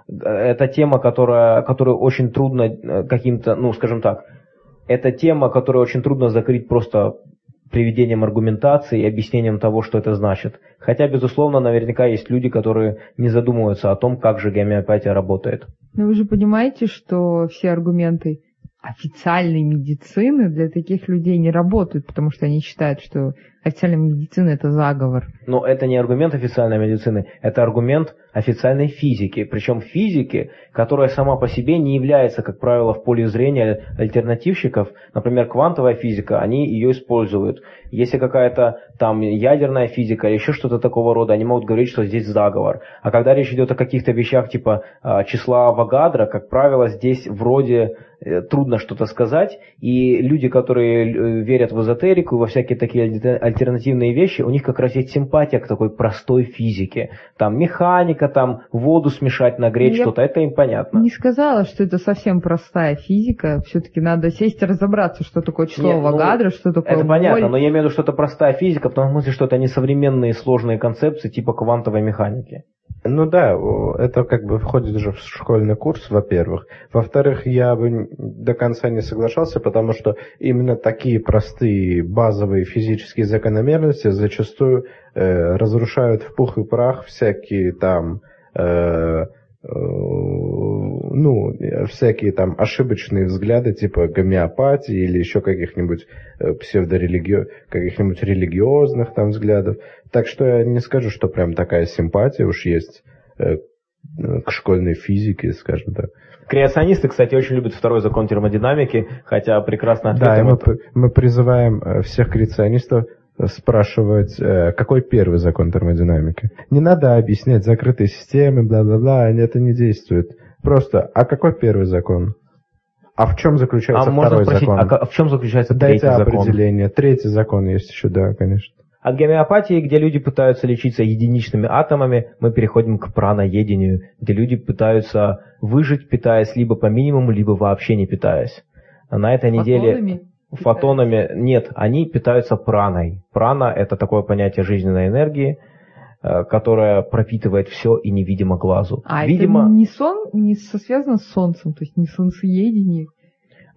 это тема, которая, которую очень трудно э, каким-то, ну, скажем так, это тема, которую очень трудно закрыть просто приведением аргументации и объяснением того, что это значит. Хотя, безусловно, наверняка есть люди, которые не задумываются о том, как же гомеопатия работает. Но вы же понимаете, что все аргументы официальной медицины для таких людей не работают, потому что они считают, что официальная медицина это заговор. Но это не аргумент официальной медицины, это аргумент официальной физики. Причем физики, которая сама по себе не является, как правило, в поле зрения альтернативщиков. Например, квантовая физика, они ее используют. Если какая-то там ядерная физика или еще что-то такого рода, они могут говорить, что здесь заговор. А когда речь идет о каких-то вещах типа а, числа Авогадро, как правило, здесь вроде э, трудно что-то сказать, и люди, которые э, верят в эзотерику, во всякие такие альте- альтернативные вещи, у них как раз есть симпатия к такой простой физике. Там механика, там воду смешать, нагреть Я что-то, это им понятно. Не сказала, что это совсем простая физика. Все-таки надо сесть и разобраться, что такое число Нет, ну, Авогадро, что такое Это моль. понятно, но я имею в виду, что это простая физика, в том смысле, что это не современные сложные концепции типа квантовой механики. Ну да, это как бы входит уже в школьный курс, во-первых. Во-вторых, я бы до конца не соглашался, потому что именно такие простые базовые физические закономерности зачастую э, разрушают в пух и прах всякие там э, э, ну, всякие там ошибочные взгляды типа гомеопатии или еще каких-нибудь э, псевдорелигио... каких-нибудь религиозных там взглядов. Так что я не скажу, что прям такая симпатия уж есть э, к школьной физике, скажем так. Креационисты, кстати, очень любят второй закон термодинамики, хотя прекрасно Да, и мы, это- мы призываем э, всех креационистов спрашивать, какой первый закон термодинамики. Не надо объяснять закрытые системы, бла-бла-бла, они- это не действует. Просто, а какой первый закон? А в чем заключается А можно второй спросить, закон? а в чем заключается Дайте третий закон? определение. Третий закон есть еще, да, конечно. От гомеопатии, где люди пытаются лечиться единичными атомами, мы переходим к праноедению, где люди пытаются выжить, питаясь либо по минимуму, либо вообще не питаясь. На этой неделе Фотонами? фотонами нет, они питаются праной. Прана – это такое понятие жизненной энергии, которая пропитывает все и невидимо глазу. А Видимо, это не сон, не связано с солнцем, то есть не солнцеедение.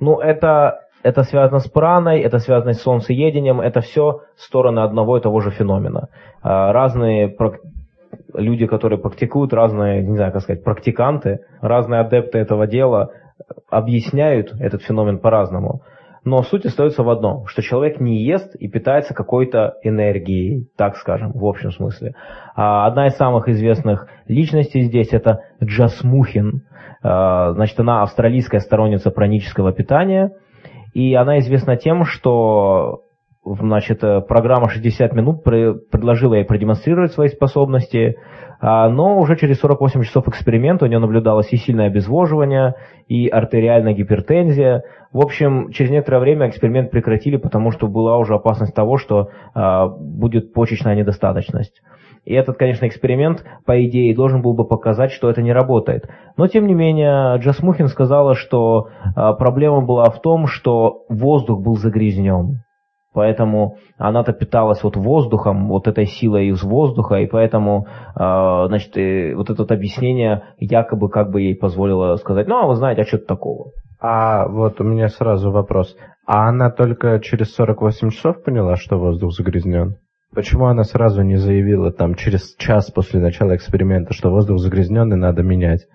Ну, это, это связано с праной, это связано с солнцеедением, это все стороны одного и того же феномена. А, Разные люди, которые практикуют, разные, не знаю, как сказать, практиканты, разные адепты этого дела объясняют этот феномен по-разному. Но суть остается в одном, что человек не ест и питается какой-то энергией, так скажем, в общем смысле. А одна из самых известных личностей здесь это Джасмухин. А, Значит, она австралийская сторонница пранического питания, и она известна тем, что значит, э, программа 60 минут пре- предложила ей продемонстрировать свои способности, а, но уже через 48 часов эксперимента у нее наблюдалось и сильное обезвоживание, и артериальная гипертензия. В общем, через некоторое время эксперимент прекратили, потому что была уже опасность того, что а, будет почечная недостаточность. И этот, конечно, эксперимент, по идее, должен был бы показать, что это не работает. Но, тем не менее, Джасмухин сказала, что а, проблема была в том, что воздух был загрязнен. Поэтому она-то питалась вот воздухом, вот этой силой из воздуха, и поэтому, а, значит, э, вот это объяснение якобы как бы ей позволило сказать, ну, а вы знаете, а что-то такого. А вот у меня сразу вопрос. А она только через 48 часов поняла, что воздух загрязнен? Почему она сразу не заявила там через час после начала эксперимента, что воздух загрязнен и надо менять?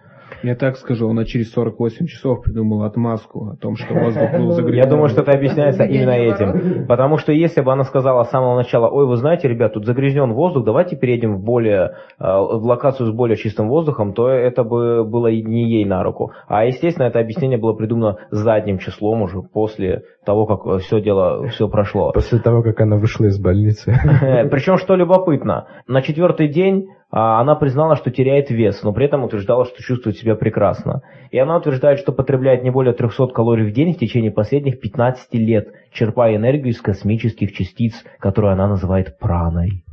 Я так скажу, она через 48 часов придумала отмазку о том, что воздух был загрязнен. Я думаю, что это объясняется именно этим. Потому что если бы она сказала с самого начала, ой, вы знаете, ребят, тут загрязнен воздух, давайте перейдем в более, э, в локацию с более чистым воздухом, то это бы было и не ей на руку. А, естественно, это объяснение было придумано задним числом уже после того, как все дело, все прошло. После того, как она вышла из больницы. Причем, что любопытно, на четвертый день а, она признала, что теряет вес, но при этом утверждала, что чувствует себя прекрасно. И она утверждает, что потребляет не более 300 калорий в день в течение последних 15 лет, черпая энергию из космических частиц, которую она называет праной.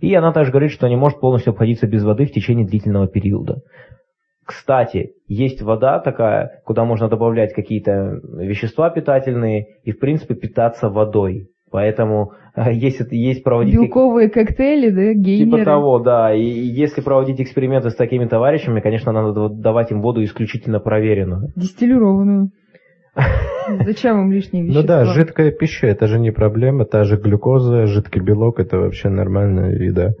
И она также говорит, что не может полностью обходиться без воды в течение длительного периода. Кстати, есть вода такая, куда можно добавлять какие-то вещества питательные и, в принципе, питаться водой. Поэтому э, если есть проводить... как- Белковые коктейли, да, гейнеры. Типа того, да. И и если проводить эксперименты с такими товарищами, конечно, надо давать им воду исключительно проверенную. Дистиллированную. Зачем им лишние вещества? Ну да, жидкая пища, это же не проблема, та же глюкоза, жидкий белок, это вообще нормальная еда.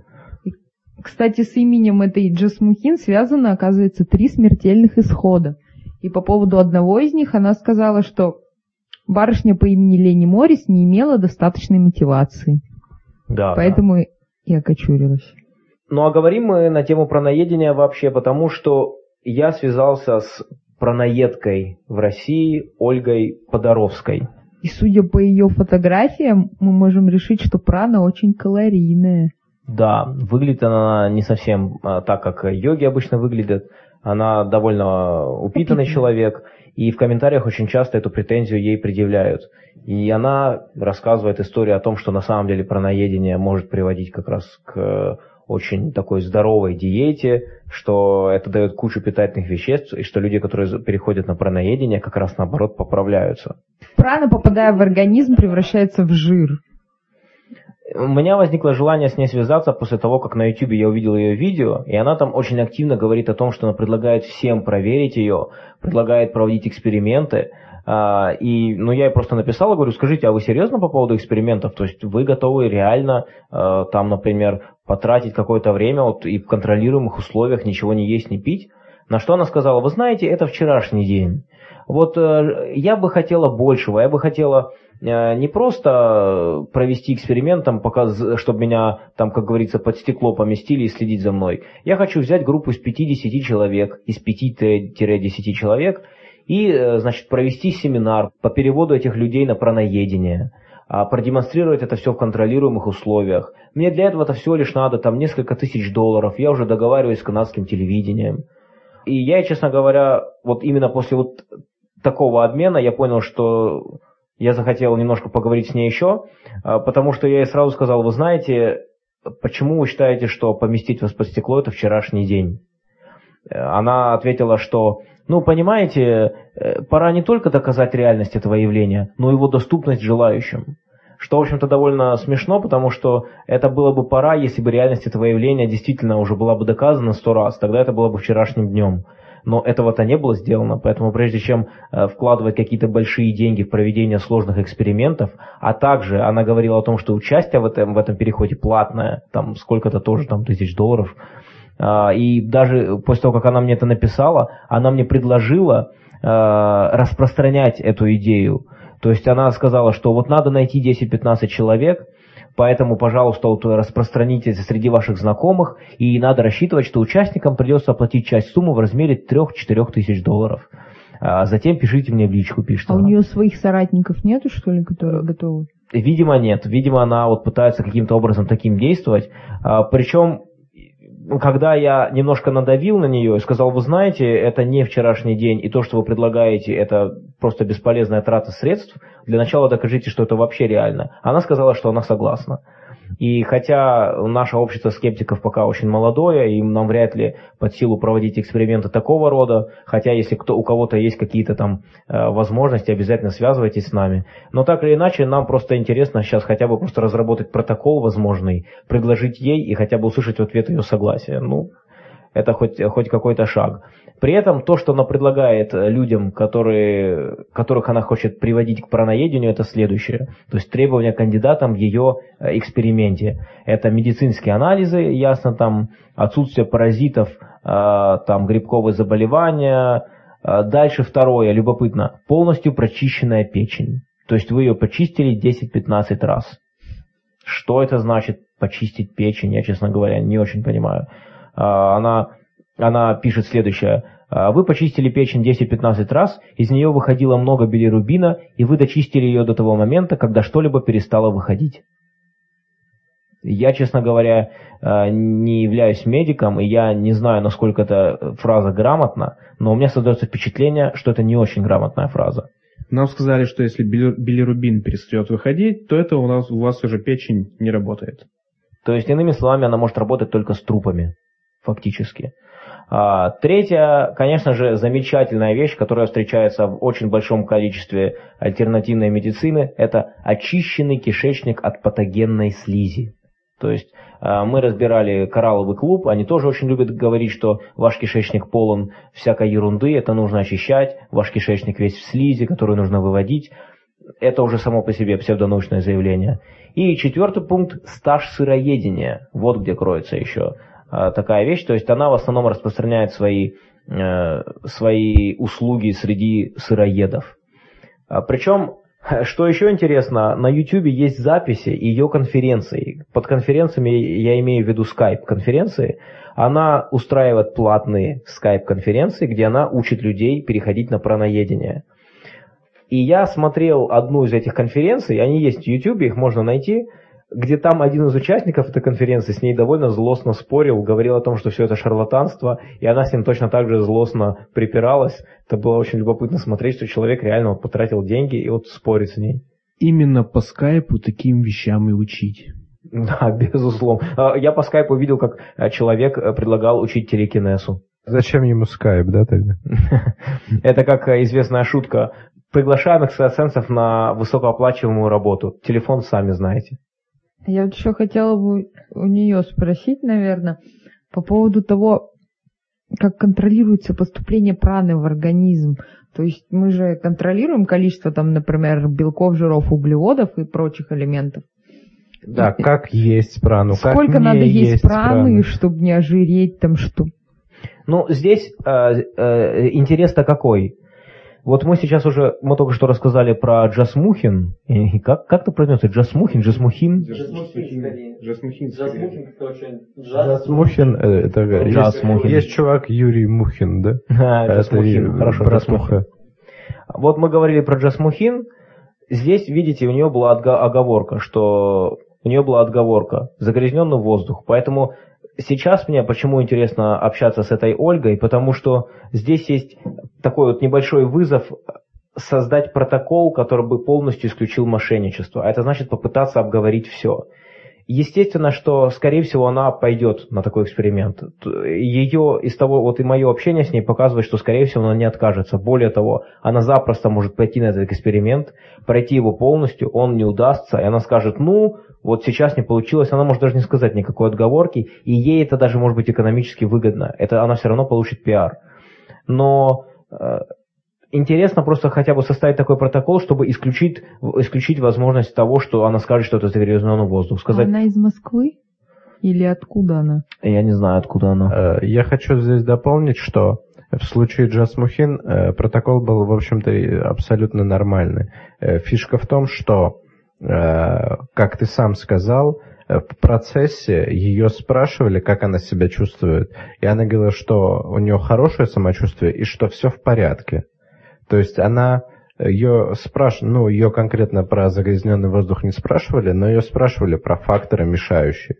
Кстати, с именем этой Джасмухин связано, оказывается, три смертельных исхода. И по поводу одного из них она сказала, что барышня по имени Лени Моррис не имела достаточной мотивации. Да. Поэтому и окочурилась. Ну а говорим мы на тему праноедения вообще, потому что я связался с праноедкой в России Ольгой Подоровской. И судя по ее фотографиям, мы можем решить, что прана очень калорийная. Да, выглядит она не совсем а, так, как йоги обычно выглядят. Она довольно упитанный человек, и в комментариях очень часто эту претензию ей предъявляют. И она рассказывает историю о том, что на самом деле праноедение может приводить как раз к очень такой здоровой диете, что это дает кучу питательных веществ, и что люди, которые переходят на праноедение, как раз наоборот поправляются. Прана, попадая в организм, превращается в жир. У меня возникло желание с ней связаться после того, как на YouTube я увидел ее видео, и она там очень активно говорит о том, что она предлагает всем проверить ее, предлагает проводить эксперименты, а, и, ну, я ей просто написал, говорю, скажите, а вы серьезно по поводу экспериментов? То есть вы готовы реально, а, там, например, потратить какое-то время вот, и в контролируемых условиях ничего не есть, не пить? На что она сказала, вы знаете, это вчерашний день. Вот э, я бы хотела большего, я бы хотела э, не просто провести эксперимент, там, пока, чтобы меня, там, как говорится, под стекло поместили и следить за мной. Я хочу взять группу из 5-10 человек, из 5-10 человек, и, э, значит, провести семинар по переводу этих людей на праноедение, а продемонстрировать это все в контролируемых условиях. Мне для этого это всего лишь надо там несколько тысяч долларов, я уже договариваюсь с канадским телевидением. И я, честно говоря, вот именно после вот такого обмена я понял, что я захотел немножко поговорить с ней еще, а, потому что я ей сразу сказал, вы знаете, почему вы считаете, что поместить вас под стекло это вчерашний день? Она ответила, что ну, понимаете, э, пора не только доказать реальность этого явления, но и его доступность желающим. Что, в общем-то, довольно смешно, потому что это было бы пора, если бы реальность этого явления действительно уже была бы доказана сто раз, тогда это было бы вчерашним днем. Но этого-то не было сделано, поэтому прежде чем э, вкладывать какие-то большие деньги в проведение сложных экспериментов, а также она говорила о том, что участие в этом, в этом переходе платное, там сколько-то тоже там тысяч долларов, а, и даже после того, как она мне это написала, она мне предложила а, распространять эту идею. То есть она сказала, что вот надо найти 10-15 человек, поэтому, пожалуйста, вот распространите это среди ваших знакомых, и надо рассчитывать, что участникам придется оплатить часть суммы в размере 3-4 тысяч долларов. А затем пишите мне в личку, пишет А она. у нее своих соратников нету, что ли, которые готовы? Видимо, нет. Видимо, она вот пытается каким-то образом таким действовать. Причем когда я немножко надавил на нее и сказал, вы знаете, это не вчерашний день, и то, что вы предлагаете, это просто бесполезная трата средств, для начала докажите, что это вообще реально. Она сказала, что она согласна. И хотя наше общество скептиков пока очень молодое, и нам вряд ли под силу проводить эксперименты такого рода, хотя если кто, у кого-то есть какие-то там э, возможности, обязательно связывайтесь с нами. Но так или иначе, нам просто интересно сейчас хотя бы просто разработать протокол возможный, предложить ей и хотя бы услышать в ответ ее согласие. Ну, это хоть, хоть какой-то шаг. При этом то, что она предлагает людям, которые, которых она хочет приводить к параноедению, это следующее. То есть требования кандидатам в ее э, эксперименте. Это медицинские анализы, ясно, там отсутствие паразитов, э, там грибковые заболевания. Э, дальше второе, любопытно, полностью прочищенная печень. То есть вы ее почистили 10-15 раз. Что это значит почистить печень, я, честно говоря, не очень понимаю. Она, она пишет следующее. «А, вы почистили печень 10-15 раз, из нее выходило много билирубина, и вы дочистили ее до того момента, когда что-либо перестало выходить. Я, честно говоря, а, не являюсь медиком, и я не знаю, насколько эта фраза грамотна, но у меня создается впечатление, что это не очень грамотная фраза. Нам сказали, что если билирубин перестает выходить, то это у, нас, у вас уже печень не работает. То есть, иными словами, она может работать только с трупами фактически. А, третья, конечно же, замечательная вещь, которая встречается в очень большом количестве альтернативной медицины, это очищенный кишечник от патогенной слизи. То есть а, мы разбирали коралловый клуб, они тоже очень любят говорить, что ваш кишечник полон всякой ерунды, это нужно очищать, ваш кишечник весь в слизи, которую нужно выводить. Это уже само по себе псевдонаучное заявление. И четвертый пункт – стаж сыроедения. Вот где кроется еще такая вещь, то есть она в основном распространяет свои, э, свои услуги среди сыроедов. А, Причем, что еще интересно, на YouTube есть записи ее конференций. Под конференциями я имею в виду Skype конференции. Она устраивает платные Skype конференции, где она учит людей переходить на праноедение. И я смотрел одну из этих конференций, они есть в YouTube, их можно найти – где там один из участников этой конференции с ней довольно злостно спорил, говорил о том, что все это шарлатанство, и она с ним точно так же злостно припиралась. Это было очень любопытно смотреть, что человек реально вот потратил деньги и вот спорит с ней. Именно по скайпу таким вещам и учить. Да, безусловно. А, я по скайпу видел, как э, человек э, предлагал учить телекинесу. Зачем ему скайп, да, тогда? Это как э, известная шутка. Приглашаем экстрасенсов на высокооплачиваемую работу. Телефон сами знаете. Я вот еще хотела бы у нее спросить, наверное, по поводу того, как контролируется поступление праны в организм. То есть мы же контролируем количество, там, например, белков, жиров, углеводов и прочих элементов. Да, как есть прану, Сколько как надо есть, праны, прану. чтобы не ожиреть, там что? Ну, здесь э, э, интерес-то какой? Вот мы сейчас уже, мы только что рассказали про Джасмухин. И как, как это произносится? Джасмухин, Джасмухин? Жасмухин. Джасмухин, э, это Джаз есть, чувак Юрий Мухин, да? А, Это Джасмухин, хорошо, Джасмухин. Вот мы говорили про Джасмухин. Здесь, видите, у нее была оговорка, что у нее была отговорка загрязненный воздух. Поэтому сейчас мне почему интересно общаться с этой Ольгой, потому что здесь есть такой вот небольшой вызов создать протокол, который бы полностью исключил мошенничество. А это значит попытаться обговорить все. Естественно, что, скорее всего, она пойдет на такой эксперимент. Ее из того, вот и мое общение с ней показывает, что, скорее всего, она не откажется. Более того, она запросто может пойти на этот эксперимент, пройти его полностью, он не удастся, и она скажет, ну, вот сейчас не получилось, она может даже не сказать никакой отговорки, и ей это даже может быть экономически выгодно. Это она все равно получит пиар. Но э, интересно просто хотя бы составить такой протокол, чтобы исключить, исключить возможность того, что она скажет, что это загрязненный воздух. Сказать, Она из Москвы? Или откуда она? я не знаю, откуда она. Э, Я хочу здесь дополнить, что в случае Джасмухин э, протокол был, в общем-то, абсолютно нормальный. Э, Фишка в том, что, как ты сам сказал, э, в процессе ее спрашивали, как она себя чувствует, и она говорила, что у нее хорошее самочувствие и что все в порядке. То есть она ее спрашивали, ну, ее конкретно про загрязненный воздух не спрашивали, но ее спрашивали про факторы мешающие.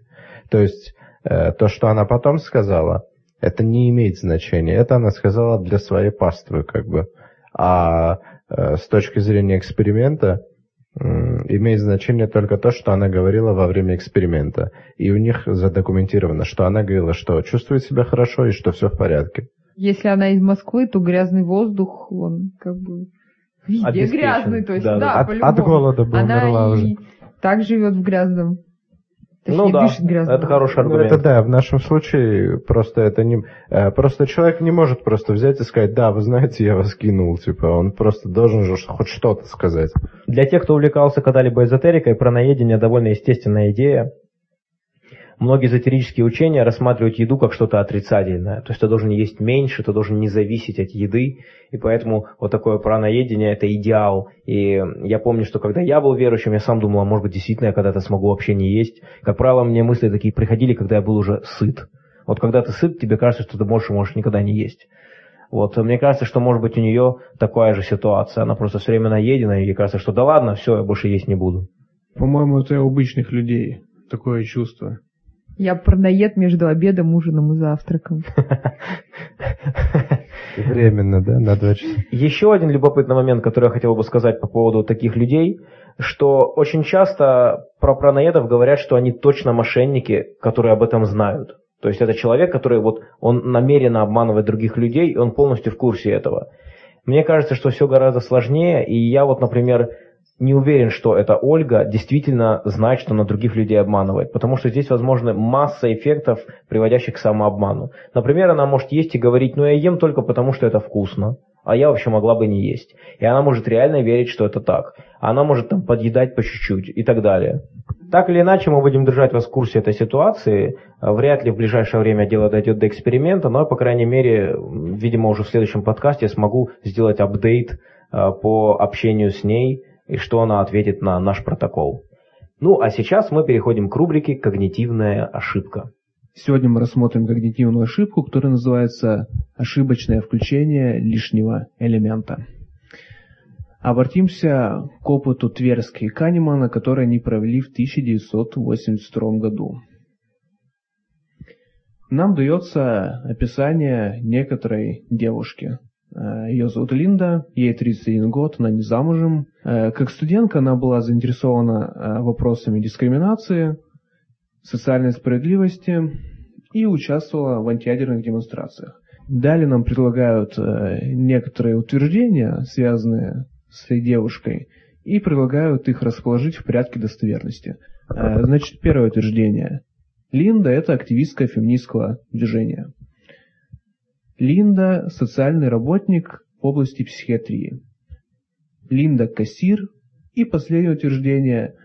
То есть э, то, что она потом сказала, это не имеет значения. Это она сказала для своей паствы, как бы. А э, с точки зрения эксперимента имеет значение только то, что она говорила во время эксперимента. И у них задокументировано, что она говорила, что чувствует себя хорошо и что все в порядке. Если она из Москвы, то грязный воздух, он как бы везде грязный. То есть, Да, да, да. От, от голода бы Она умерла уже. так живет в грязном. Точнее, Ну да, это хороший Ну, аргумент. это да, в нашем случае просто это не... э, Просто человек не может просто взять и сказать, да, вы знаете, я вас кинул, типа, он просто должен же хоть что-то сказать. Для тех, кто увлекался когда-либо эзотерикой, праноедение довольно естественная идея. Многие эзотерические учения рассматривают еду как что-то отрицательное. То есть ты должен есть меньше, ты должен не зависеть от еды. И поэтому вот такое праноедение – это идеал. И я помню, что когда я был верующим, я сам думал, а может быть, действительно я когда-то смогу вообще не есть. Как правило, мне мысли такие приходили, когда я был уже сыт. Вот когда ты сыт, тебе кажется, что ты больше можешь никогда не есть. Вот, мне кажется, что может быть у нее такая же ситуация. Она просто все время наедена, и ей кажется, что да ладно, все, я больше есть не буду. По-моему, это у обычных людей такое чувство. Я парноед между обедом, ужином и завтраком. Временно, да, на два часа. Еще один любопытный момент, который я хотел бы сказать по поводу таких людей, что очень часто про праноедов говорят, что они точно мошенники, которые об этом знают. То есть это человек, который вот он намеренно обманывает других людей, и он полностью в курсе этого. Мне кажется, что все гораздо сложнее, и я вот, например, не уверен, что эта Ольга действительно знает, что она других людей обманывает, потому что здесь возможны масса эффектов, приводящих к самообману. Например, она может есть и говорить, ну я ем только потому, что это вкусно, а я вообще могла бы не есть. И она может реально верить, что это так. Она может там подъедать по чуть-чуть и так далее. Так или иначе, мы будем держать вас в курсе этой ситуации. Вряд ли в ближайшее время дело дойдет до эксперимента, но, по крайней мере, видимо, уже в следующем подкасте я смогу сделать апдейт э, по общению с ней, и что она ответит на наш протокол. Ну, а сейчас мы переходим к рубрике «Когнитивная ошибка». Сегодня мы рассмотрим когнитивную ошибку, которая называется ошибочное включение лишнего элемента. Обратимся к опыту Тверски и Канемана, который они провели в 1982 году. Нам дается описание некоторой девушки. Э, Ее зовут Линда, ей 31 год, она не замужем. Э, как студентка она была заинтересована э, вопросами дискриминации, социальной справедливости и участвовала в антиядерных демонстрациях. Далее нам предлагают некоторые утверждения, связанные с этой девушкой, и предлагают их расположить в порядке достоверности. Значит, первое утверждение. Линда – это активистка феминистского движения. Линда – социальный работник в области психиатрии. Линда – кассир. И последнее утверждение.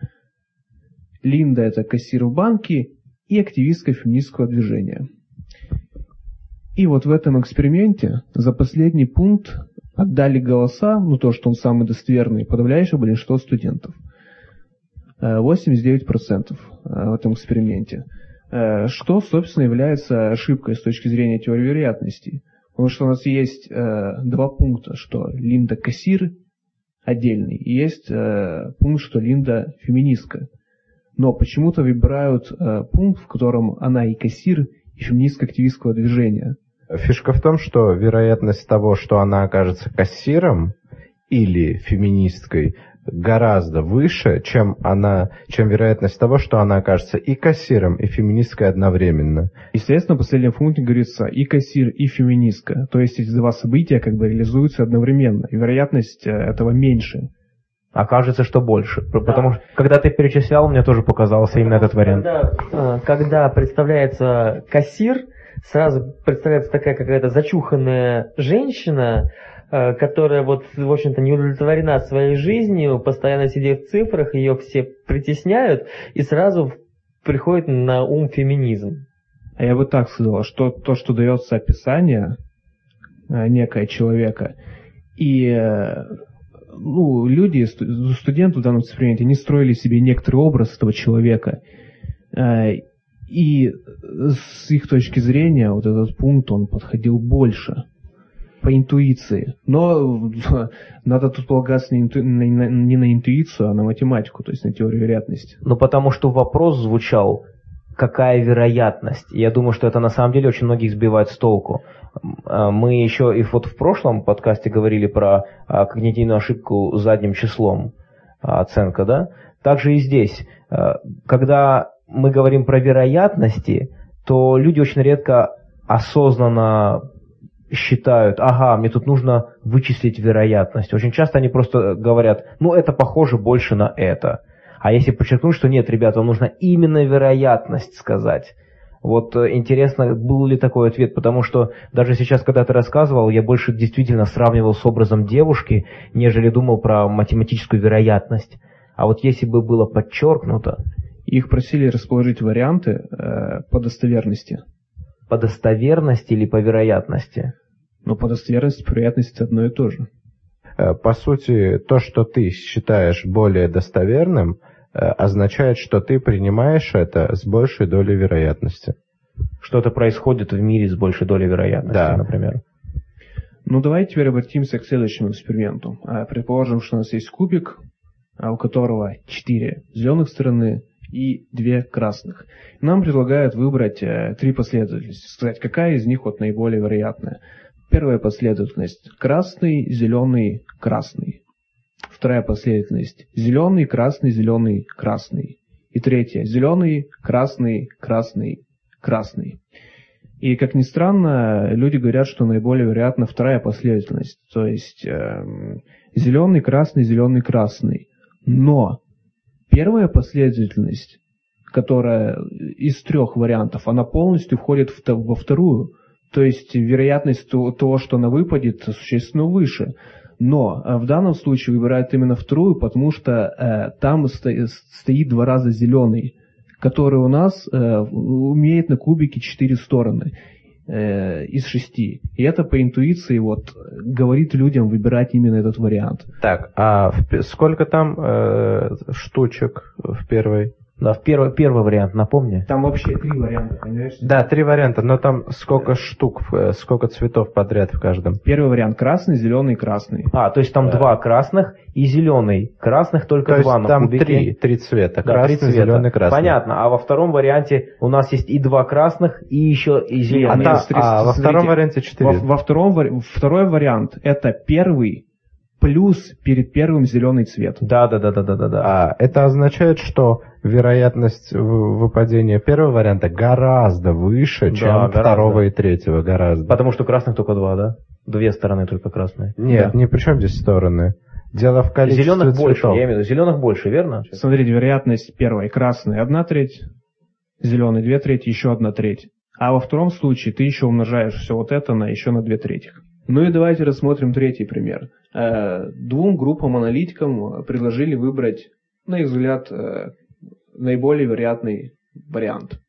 Линда – это кассир в банке и активистка феминистского движения. И вот в этом эксперименте за последний пункт отдали голоса, ну то, что он самый достоверный, подавляющее большинство студентов. 89% э, в этом эксперименте. Э, что, собственно, является ошибкой с точки зрения теории вероятности. Потому что у нас есть э, два пункта, что Линда кассир отдельный, и есть э, пункт, что Линда феминистка. Но почему-то выбирают пункт, в котором она и кассир, и феминистка активистского движения. Фишка в том, что вероятность того, что она окажется кассиром или феминисткой, гораздо выше, чем она, чем вероятность того, что она окажется и кассиром, и феминисткой одновременно. Естественно, в последнем пункте говорится и кассир, и феминистка. То есть эти два события как бы реализуются одновременно, и вероятность э, этого меньше. Окажется, что больше. Да. Потому что, когда ты перечислял, мне тоже показался именно этот вариант. Когда, когда представляется кассир, сразу представляется такая какая-то зачуханная женщина, которая вот, в общем-то, не удовлетворена своей жизнью, постоянно сидит в цифрах, ее все притесняют, и сразу приходит на ум феминизм. А я бы так сказал, что то, что дается описание э, некое человека, и э, ну, люди, студенты в данном эксперименте, они строили себе некоторый образ этого человека. И с их точки зрения вот этот пункт, он подходил больше – по интуиции. Но надо тут полагаться не, на, не на интуицию, а на математику, то есть на теорию вероятности. Ну, потому что вопрос звучал, какая вероятность. я думаю, что это на самом деле очень многих сбивает с толку. А, мы еще и вот в прошлом подкасте говорили про а, когнитивную ошибку задним числом, а, оценка, да? Также и здесь. Когда мы говорим про вероятности, то люди очень редко осознанно считают, ага, мне тут нужно вычислить вероятность. Очень часто они просто говорят, ну это похоже больше на это. А если подчеркнуть, что нет, ребята, вам нужно именно вероятность сказать. Вот э, интересно, был ли такой ответ, потому что даже сейчас, когда ты рассказывал, я больше действительно сравнивал с образом девушки, нежели думал про математическую вероятность. А вот если бы было подчеркнуто... Их просили расположить варианты э, по достоверности. По достоверности или по вероятности? Но по достоверности, по вероятности это одно и то же. Э, по сути, то, что ты считаешь более достоверным, э, означает, что ты принимаешь это с большей долей вероятности. Что-то происходит в мире с большей долей вероятности, да. например. Ну, давайте теперь обратимся к следующему эксперименту. А, предположим, что у нас есть кубик, а, у которого четыре зеленых стороны и две красных. Нам предлагают выбрать э, три последовательности, сказать, какая из них вот наиболее вероятная. Первая последовательность – красный, зеленый, красный. Вторая последовательность – зеленый, красный, зеленый, красный. И третья – зеленый, красный, красный, красный. И, как ни странно, люди говорят, что наиболее вероятна вторая последовательность, то есть э, зеленый, красный, зеленый, красный. Но первая последовательность, которая из трех вариантов, она полностью входит во вторую. То есть вероятность того, что она выпадет, существенно выше. Но э, в данном случае выбирают именно вторую, потому что э, там стоит два раза зеленый, который у нас э, умеет на кубике четыре стороны э, из шести. И это по интуиции вот говорит людям выбирать именно этот вариант. Так, а в, сколько там э, штучек в первой? Да, в первый, первый вариант, напомни. Там вообще три варианта, понимаешь? Да, три варианта, но там сколько штук, э, сколько цветов подряд в каждом. Первый вариант красный, зеленый, красный. А, то есть там два красных и зеленый. Красных только То есть два на там кубике. три, три цвета. Да, красный, три цвета. зеленый, красный. Понятно. А во втором варианте у нас есть и два красных, и еще и А, зеленый. та- смотрите, а во смотрите. втором варианте четыре. Во, во втором, второй вариант это первый плюс перед первым зеленый цвет. Да, да, да, да, да, да, да. А это означает, что вероятность выпадения первого варианта гораздо выше, Да, чем гораздо. второго и третьего, гораздо. Потому что красных только два, да? Две стороны только красные. Нет, не при чем здесь стороны. Дело в количестве Зеленых больше, цветов. я имею в виду, зеленых больше, верно? Смотрите, вероятность первой красный одна треть, зеленый две трети, еще одна треть. А во втором случае ты еще умножаешь все вот это на еще на две трети. Ну и давайте рассмотрим третий пример. Э, Двум группам аналитикам предложили выбрать, на их взгляд, э, наиболее вероятный вариант.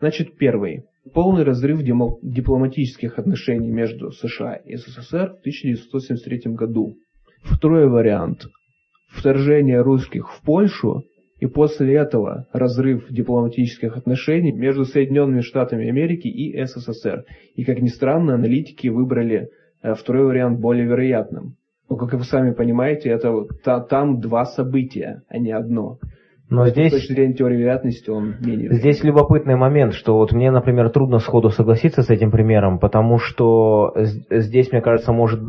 Значит, первый. Полный разрыв дипломатических отношений между США и СССР в 1973 году. Второй вариант. Вторжение русских в Польшу и после этого разрыв дипломатических отношений между Соединенными Штатами Америки и СССР. И, как ни странно, аналитики выбрали э, второй вариант более вероятным. Но, как вы сами понимаете, это та- там два события, а не одно. Но С здесь, точки зрения теории вероятности он менее здесь любопытный момент, что вот мне, например, трудно сходу согласиться с этим примером, потому что здесь, мне кажется, может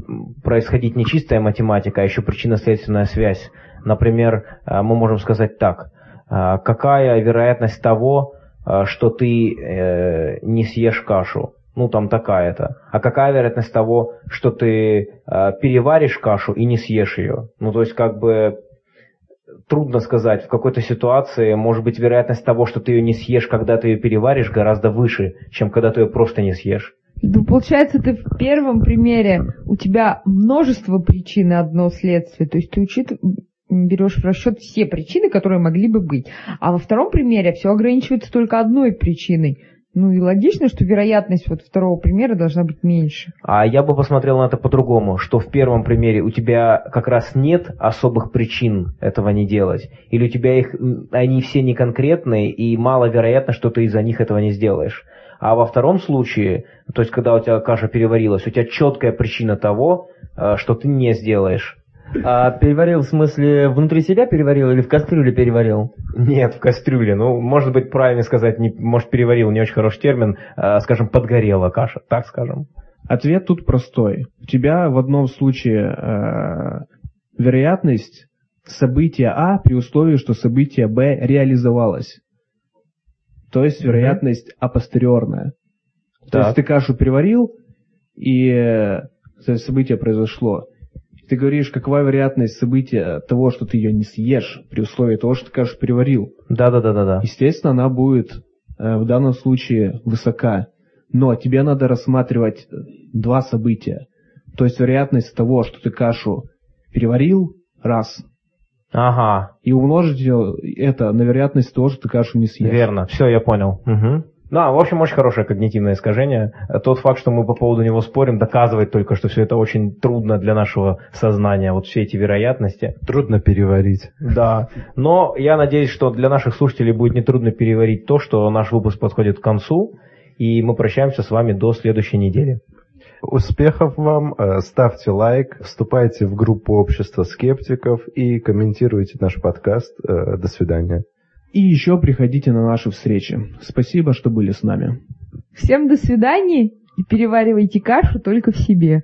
происходить не чистая математика, а еще причинно-следственная связь. Например, э, мы можем сказать так. э, Какая вероятность того, э, что ты не съешь кашу? Ну, там такая-то. А какая вероятность того, что ты э, переваришь кашу и не съешь ее? Ну, то есть, как бы, трудно сказать. В какой-то ситуации, может быть, вероятность того, что ты ее не съешь, когда ты ее переваришь, гораздо выше, чем когда ты ее просто не съешь. Ну, получается, ты в первом примере у тебя множество причин и одно следствие. То есть ты учит, берешь в расчет все причины, которые могли бы быть. А во втором примере все ограничивается только одной причиной. Ну и логично, что вероятность вот второго примера должна быть меньше. А я бы посмотрел на это по-другому, что в первом примере у тебя как раз нет особых причин этого не делать, или у тебя их, они все не конкретные, и маловероятно, что ты из-за них этого не сделаешь. А во втором случае, то есть когда у тебя каша переварилась, у тебя четкая причина того, э, что ты не сделаешь. А переварил в смысле внутри себя переварил или в кастрюле переварил? Нет, в кастрюле. Ну, может быть, правильно сказать, не, может, переварил, не очень хороший термин, э, скажем, подгорела каша, так скажем. Ответ тут простой. У тебя в одном случае э, вероятность события А при условии, что событие Б реализовалось. То есть вероятность апостериорная. То Так. есть ты кашу переварил, и э, то событие произошло. И Ты говоришь, какова вероятность события того, что ты ее не съешь, при условии того, что ты кашу переварил. Да-да-да-да-да. Естественно, она будет э, в данном случае высока. Но тебе надо рассматривать э, два события. То есть вероятность того, что ты кашу переварил, раз. Ага, И умножить её- это на вероятность того, что ты кашу не съешь. Верно, все, я понял. Мгм. Да, в общем, очень хорошее когнитивное искажение. Тот факт, что мы по поводу него спорим, доказывает только, что все это очень трудно для нашего сознания, вот все эти вероятности. Трудно переварить. Да, но я надеюсь, что для наших слушателей будет нетрудно переварить то, что наш выпуск подходит к концу, и мы прощаемся с вами до следующей недели. Успехов вам, э, ставьте лайк, вступайте в группу общества скептиков и комментируйте наш подкаст. Э, До свидания. И еще приходите на наши встречи. Спасибо, что были с нами. Всем до свидания и переваривайте кашу только в себе.